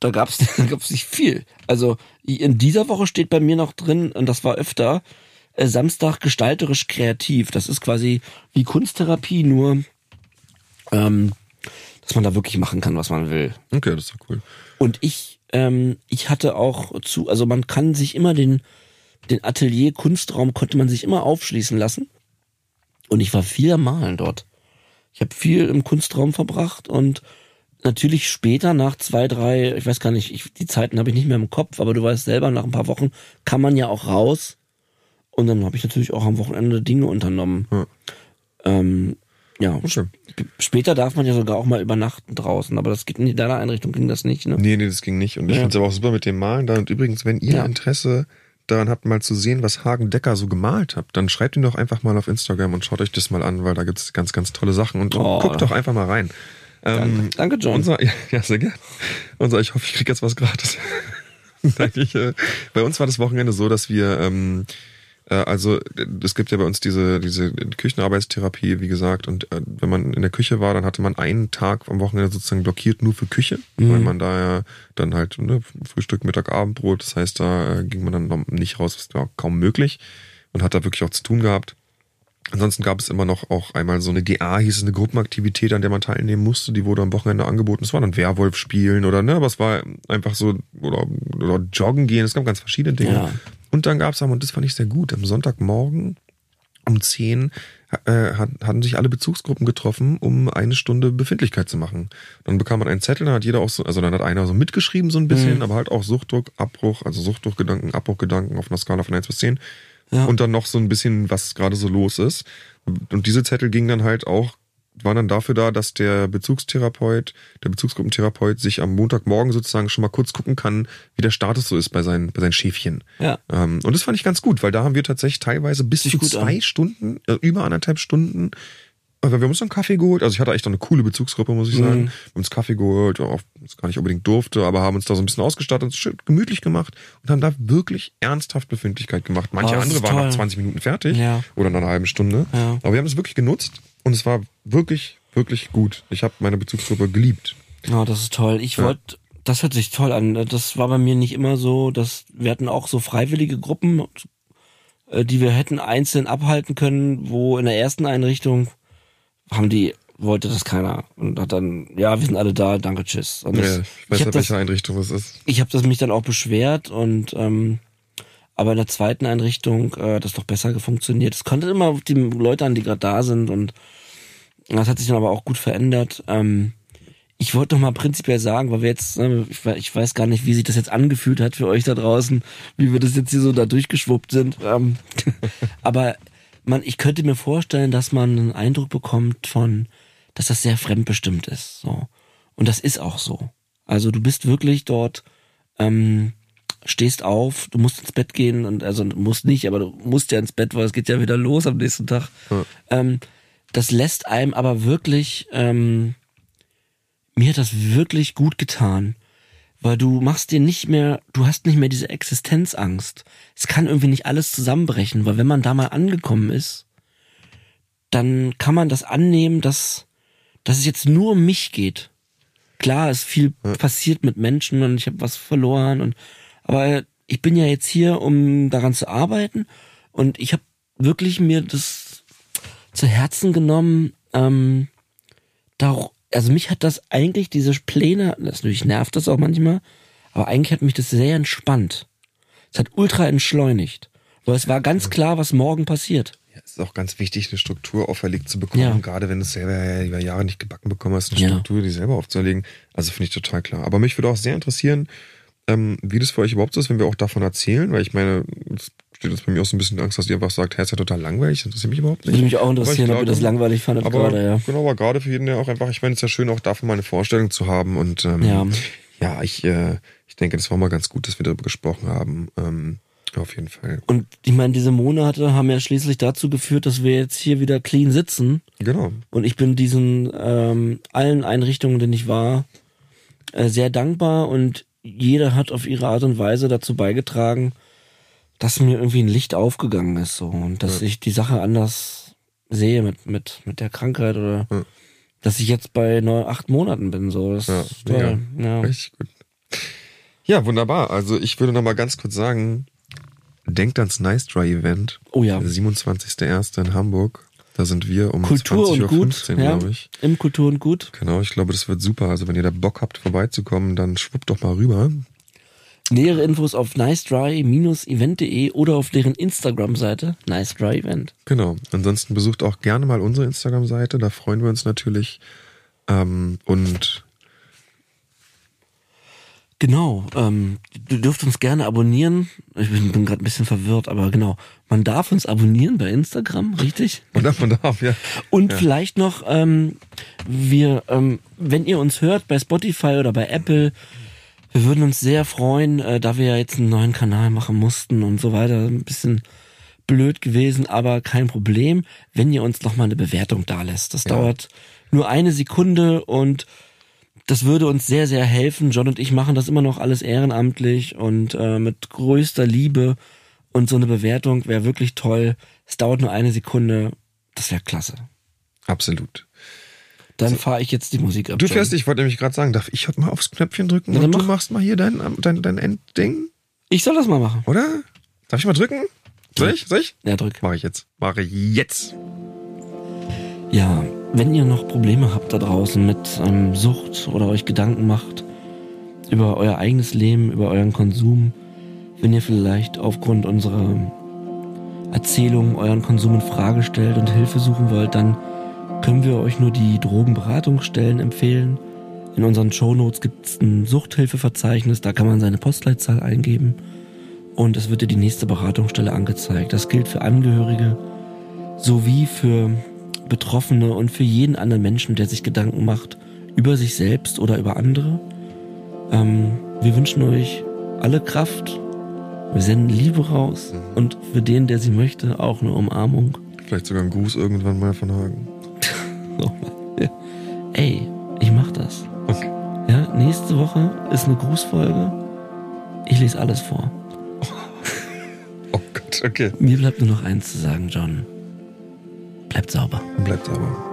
da gab's, da gab's nicht viel. Also in dieser Woche steht bei mir noch drin, und das war öfter, äh, Samstag gestalterisch kreativ. Das ist quasi wie Kunsttherapie, nur, ähm, dass man da wirklich machen kann, was man will. Okay, das ist doch cool. Und ich, ähm, ich hatte auch zu, also man kann sich immer den, den Atelier Kunstraum konnte man sich immer aufschließen lassen. Und ich war viel Malen dort. Ich habe viel im Kunstraum verbracht und natürlich später nach zwei, drei, ich weiß gar nicht, ich, die Zeiten habe ich nicht mehr im Kopf, aber du weißt selber, nach ein paar Wochen kann man ja auch raus. Und dann habe ich natürlich auch am Wochenende Dinge unternommen. Ja. Ähm, ja, Okay. sp- später darf man ja sogar auch mal übernachten draußen, aber das geht in deiner Einrichtung ging das nicht, ne? Nee, nee, das ging nicht. Und ich Ja. finde es aber auch super mit dem Malen da. Und übrigens, wenn ihr Ja. Interesse daran habt, mal zu sehen, was Hagen Decker so gemalt hat, dann schreibt ihn doch einfach mal auf Instagram und schaut euch das mal an, weil da gibt's ganz, ganz tolle Sachen. Und Oh. guckt doch einfach mal rein. Ähm, Danke, John. Unser, ja, ja, sehr gerne. Unser, ich hoffe, ich krieg jetzt was gratis. Ich, äh, bei uns war das Wochenende so, dass wir, ähm, äh, also äh, es gibt ja bei uns diese, diese Küchenarbeitstherapie, wie gesagt, und äh, wenn man in der Küche war, dann hatte man einen Tag am Wochenende sozusagen blockiert nur für Küche, weil man da ja dann halt ne, Frühstück, Mittag, Abendbrot, das heißt, da äh, ging man dann noch nicht raus, das war kaum möglich und hat da wirklich auch zu tun gehabt. Ansonsten gab es immer noch auch einmal so eine GA, hieß es eine Gruppenaktivität, an der man teilnehmen musste. Die wurde am Wochenende angeboten. Es war dann Werwolf spielen oder ne, aber es war einfach so oder, oder joggen gehen. Es gab ganz verschiedene Dinge. Ja. Und dann gab es, und das fand ich sehr gut, am Sonntagmorgen um 10 äh, hat, hatten sich alle Bezugsgruppen getroffen, um eine Stunde Befindlichkeit zu machen. Dann bekam man einen Zettel, dann hat jeder auch so, also dann hat einer so mitgeschrieben so ein bisschen, aber halt auch Suchtdruck, Abbruch, also Suchtdruckgedanken, Abbruchgedanken auf einer Skala von 1 bis 10. Ja. Und dann noch so ein bisschen, was gerade so los ist. Und diese Zettel gingen dann halt auch, waren dann dafür da, dass der Bezugstherapeut, der Bezugsgruppentherapeut sich am Montagmorgen sozusagen schon mal kurz gucken kann, wie der Status so ist bei seinen, bei seinen Schäfchen. Ja. Ähm, und das fand ich ganz gut, weil da haben wir tatsächlich teilweise bis Sich zu gut zwei an. Stunden, äh, über anderthalb Stunden, aber wir haben uns dann Kaffee geholt. Also ich hatte echt noch eine coole Bezugsgruppe, muss ich sagen. Mhm. Wir haben uns Kaffee geholt, auch es gar nicht unbedingt durfte, aber haben uns da so ein bisschen ausgestattet, uns schön gemütlich gemacht und haben da wirklich ernsthaft Befindlichkeit gemacht. Manche Oh, das andere waren nach toll. 20 Minuten fertig Ja. oder nach einer halben Stunde. Ja. Aber wir haben es wirklich genutzt und es war wirklich, wirklich gut. Ich habe meine Bezugsgruppe geliebt. Ja, das ist toll. Ich Ja. wollte, das hört sich toll an. Das war bei mir nicht immer so, dass wir hatten auch so freiwillige Gruppen, äh, die wir hätten einzeln abhalten können, wo in der ersten Einrichtung haben die wollte das keiner und hat dann ja wir sind alle da danke tschüss und das, Ja, ich weiß nicht, das welche Einrichtung es ist. ich habe das mich dann auch beschwert und ähm, aber in der zweiten Einrichtung äh, das doch besser funktioniert. Es konnte immer auf die Leute an, die gerade da sind und das hat sich dann aber auch gut verändert. Ähm, ich wollte noch mal prinzipiell sagen, weil wir jetzt, ne, ich weiß gar nicht, wie sich das jetzt angefühlt hat für euch da draußen, wie wir das jetzt hier so da durchgeschwuppt sind. Ähm, aber man, ich könnte mir vorstellen, dass man einen Eindruck bekommt von, dass das sehr fremdbestimmt ist. So. Und das ist auch so. Also du bist wirklich dort, ähm, stehst auf, du musst ins Bett gehen und also du musst nicht, aber du musst ja ins Bett, weil es geht ja wieder los am nächsten Tag. Ähm, das lässt einem aber wirklich, ähm, mir hat das wirklich gut getan, weil du machst dir nicht mehr, du hast nicht mehr diese Existenzangst. Es kann irgendwie nicht alles zusammenbrechen, weil wenn man da mal angekommen ist, dann kann man das annehmen, dass, dass es jetzt nur um mich geht. Klar, ist viel passiert mit Menschen und ich habe was verloren und aber ich bin ja jetzt hier, um daran zu arbeiten und ich habe wirklich mir das zu Herzen genommen. Ähm, da, also mich hat das eigentlich diese Pläne, das natürlich nervt das auch manchmal, aber eigentlich hat mich das sehr entspannt. Es hat ultra entschleunigt, weil es war ganz klar, was morgen passiert. Ja, es ist auch ganz wichtig, eine Struktur auferlegt zu bekommen, Ja. gerade wenn du es selber über Jahre nicht gebacken bekommen hast, eine Ja. Struktur, die selber aufzuerlegen. Also finde ich total klar. Aber mich würde auch sehr interessieren, ähm, wie das für euch überhaupt so ist, wenn wir auch davon erzählen, weil ich meine, es steht jetzt bei mir auch so ein bisschen Angst, dass ihr einfach sagt, hey, ist ja total langweilig, das interessiert mich überhaupt nicht. Würde mich auch interessieren, ob ihr das glaube- langweilig fandet aber gerade, ja. genau, aber gerade für jeden ja auch einfach, ich meine, es ist ja schön, auch davon mal eine Vorstellung zu haben und ähm, Ja. ja, ich, äh, ich denke, das war mal ganz gut, dass wir darüber gesprochen haben. Ähm, auf jeden Fall. Und ich meine, diese Monate haben ja schließlich dazu geführt, dass wir jetzt hier wieder clean sitzen. Genau. Und ich bin diesen ähm, allen Einrichtungen, denen ich war, äh, sehr dankbar und jeder hat auf ihre Art und Weise dazu beigetragen, dass mir irgendwie ein Licht aufgegangen ist so und dass ich die Sache anders sehe mit, mit, mit der Krankheit oder Ja. dass ich jetzt bei neun, acht Monaten bin. So, das Ja, ist toll. Ja. Richtig gut. Ja, wunderbar. Also ich würde noch mal ganz kurz sagen, denkt ans Nice Dry Event. Oh ja. Der 27.01. in Hamburg. Da sind wir um Kultur und Gut, 20.15 Uhr, ja, glaube ich. im Kultur und Gut. Genau, ich glaube, das wird super. Also wenn ihr da Bock habt, vorbeizukommen, dann schwuppt doch mal rüber. Nähere Infos auf nicedry-event.de oder auf deren Instagram-Seite Nice Dry Event. Genau. Ansonsten besucht auch gerne mal unsere Instagram-Seite. Da freuen wir uns natürlich. Ähm, und Genau, ähm, du dürft uns gerne abonnieren. Ich bin, bin gerade ein bisschen verwirrt, aber genau, man darf uns abonnieren bei Instagram, richtig? und davon darf ja. Und vielleicht noch, ähm, wir, ähm, wenn ihr uns hört bei Spotify oder bei Apple, wir würden uns sehr freuen, äh, da wir ja jetzt einen neuen Kanal machen mussten und so weiter. Ein bisschen blöd gewesen, aber kein Problem, wenn ihr uns noch mal eine Bewertung da lässt. Das dauert nur eine Sekunde und das würde uns sehr, sehr helfen. John und ich machen das immer noch alles ehrenamtlich und äh, mit größter Liebe. Und so eine Bewertung wäre wirklich toll. Es dauert nur eine Sekunde. Das wäre klasse. Absolut. Dann fahre ich jetzt die Musik ab. Du fährst, ich wollte nämlich gerade sagen, darf ich heute mal aufs Knöpfchen drücken dann und du mach. machst mal hier dein, dein, dein Endding, Ich soll das mal machen. oder? Darf ich mal drücken? Soll ich? Soll ich? Ja, drück. Mache ich jetzt. Mache ich jetzt. Ja, wenn ihr noch Probleme habt da draußen mit ähm, Sucht oder euch Gedanken macht über euer eigenes Leben, über euren Konsum, wenn ihr vielleicht aufgrund unserer Erzählung euren Konsum in Frage stellt und Hilfe suchen wollt, dann können wir euch nur die Drogenberatungsstellen empfehlen. In unseren Shownotes gibt es ein Suchthilfeverzeichnis, da kann man seine Postleitzahl eingeben und es wird dir die nächste Beratungsstelle angezeigt. Das gilt für Angehörige sowie für Betroffene und für jeden anderen Menschen, der sich Gedanken macht über sich selbst oder über andere. Ähm, wir wünschen euch alle Kraft. Wir senden Liebe raus und für den, der sie möchte, auch eine Umarmung. Vielleicht sogar ein Gruß irgendwann mal von Hagen. Oh. Ja. Ey, ich mach das. Okay. Ja, nächste Woche ist eine Grußfolge. Ich lese alles vor. Oh Gott, okay. Mir bleibt nur noch eins zu sagen, John. Bleibt sauber. Bleibt aber.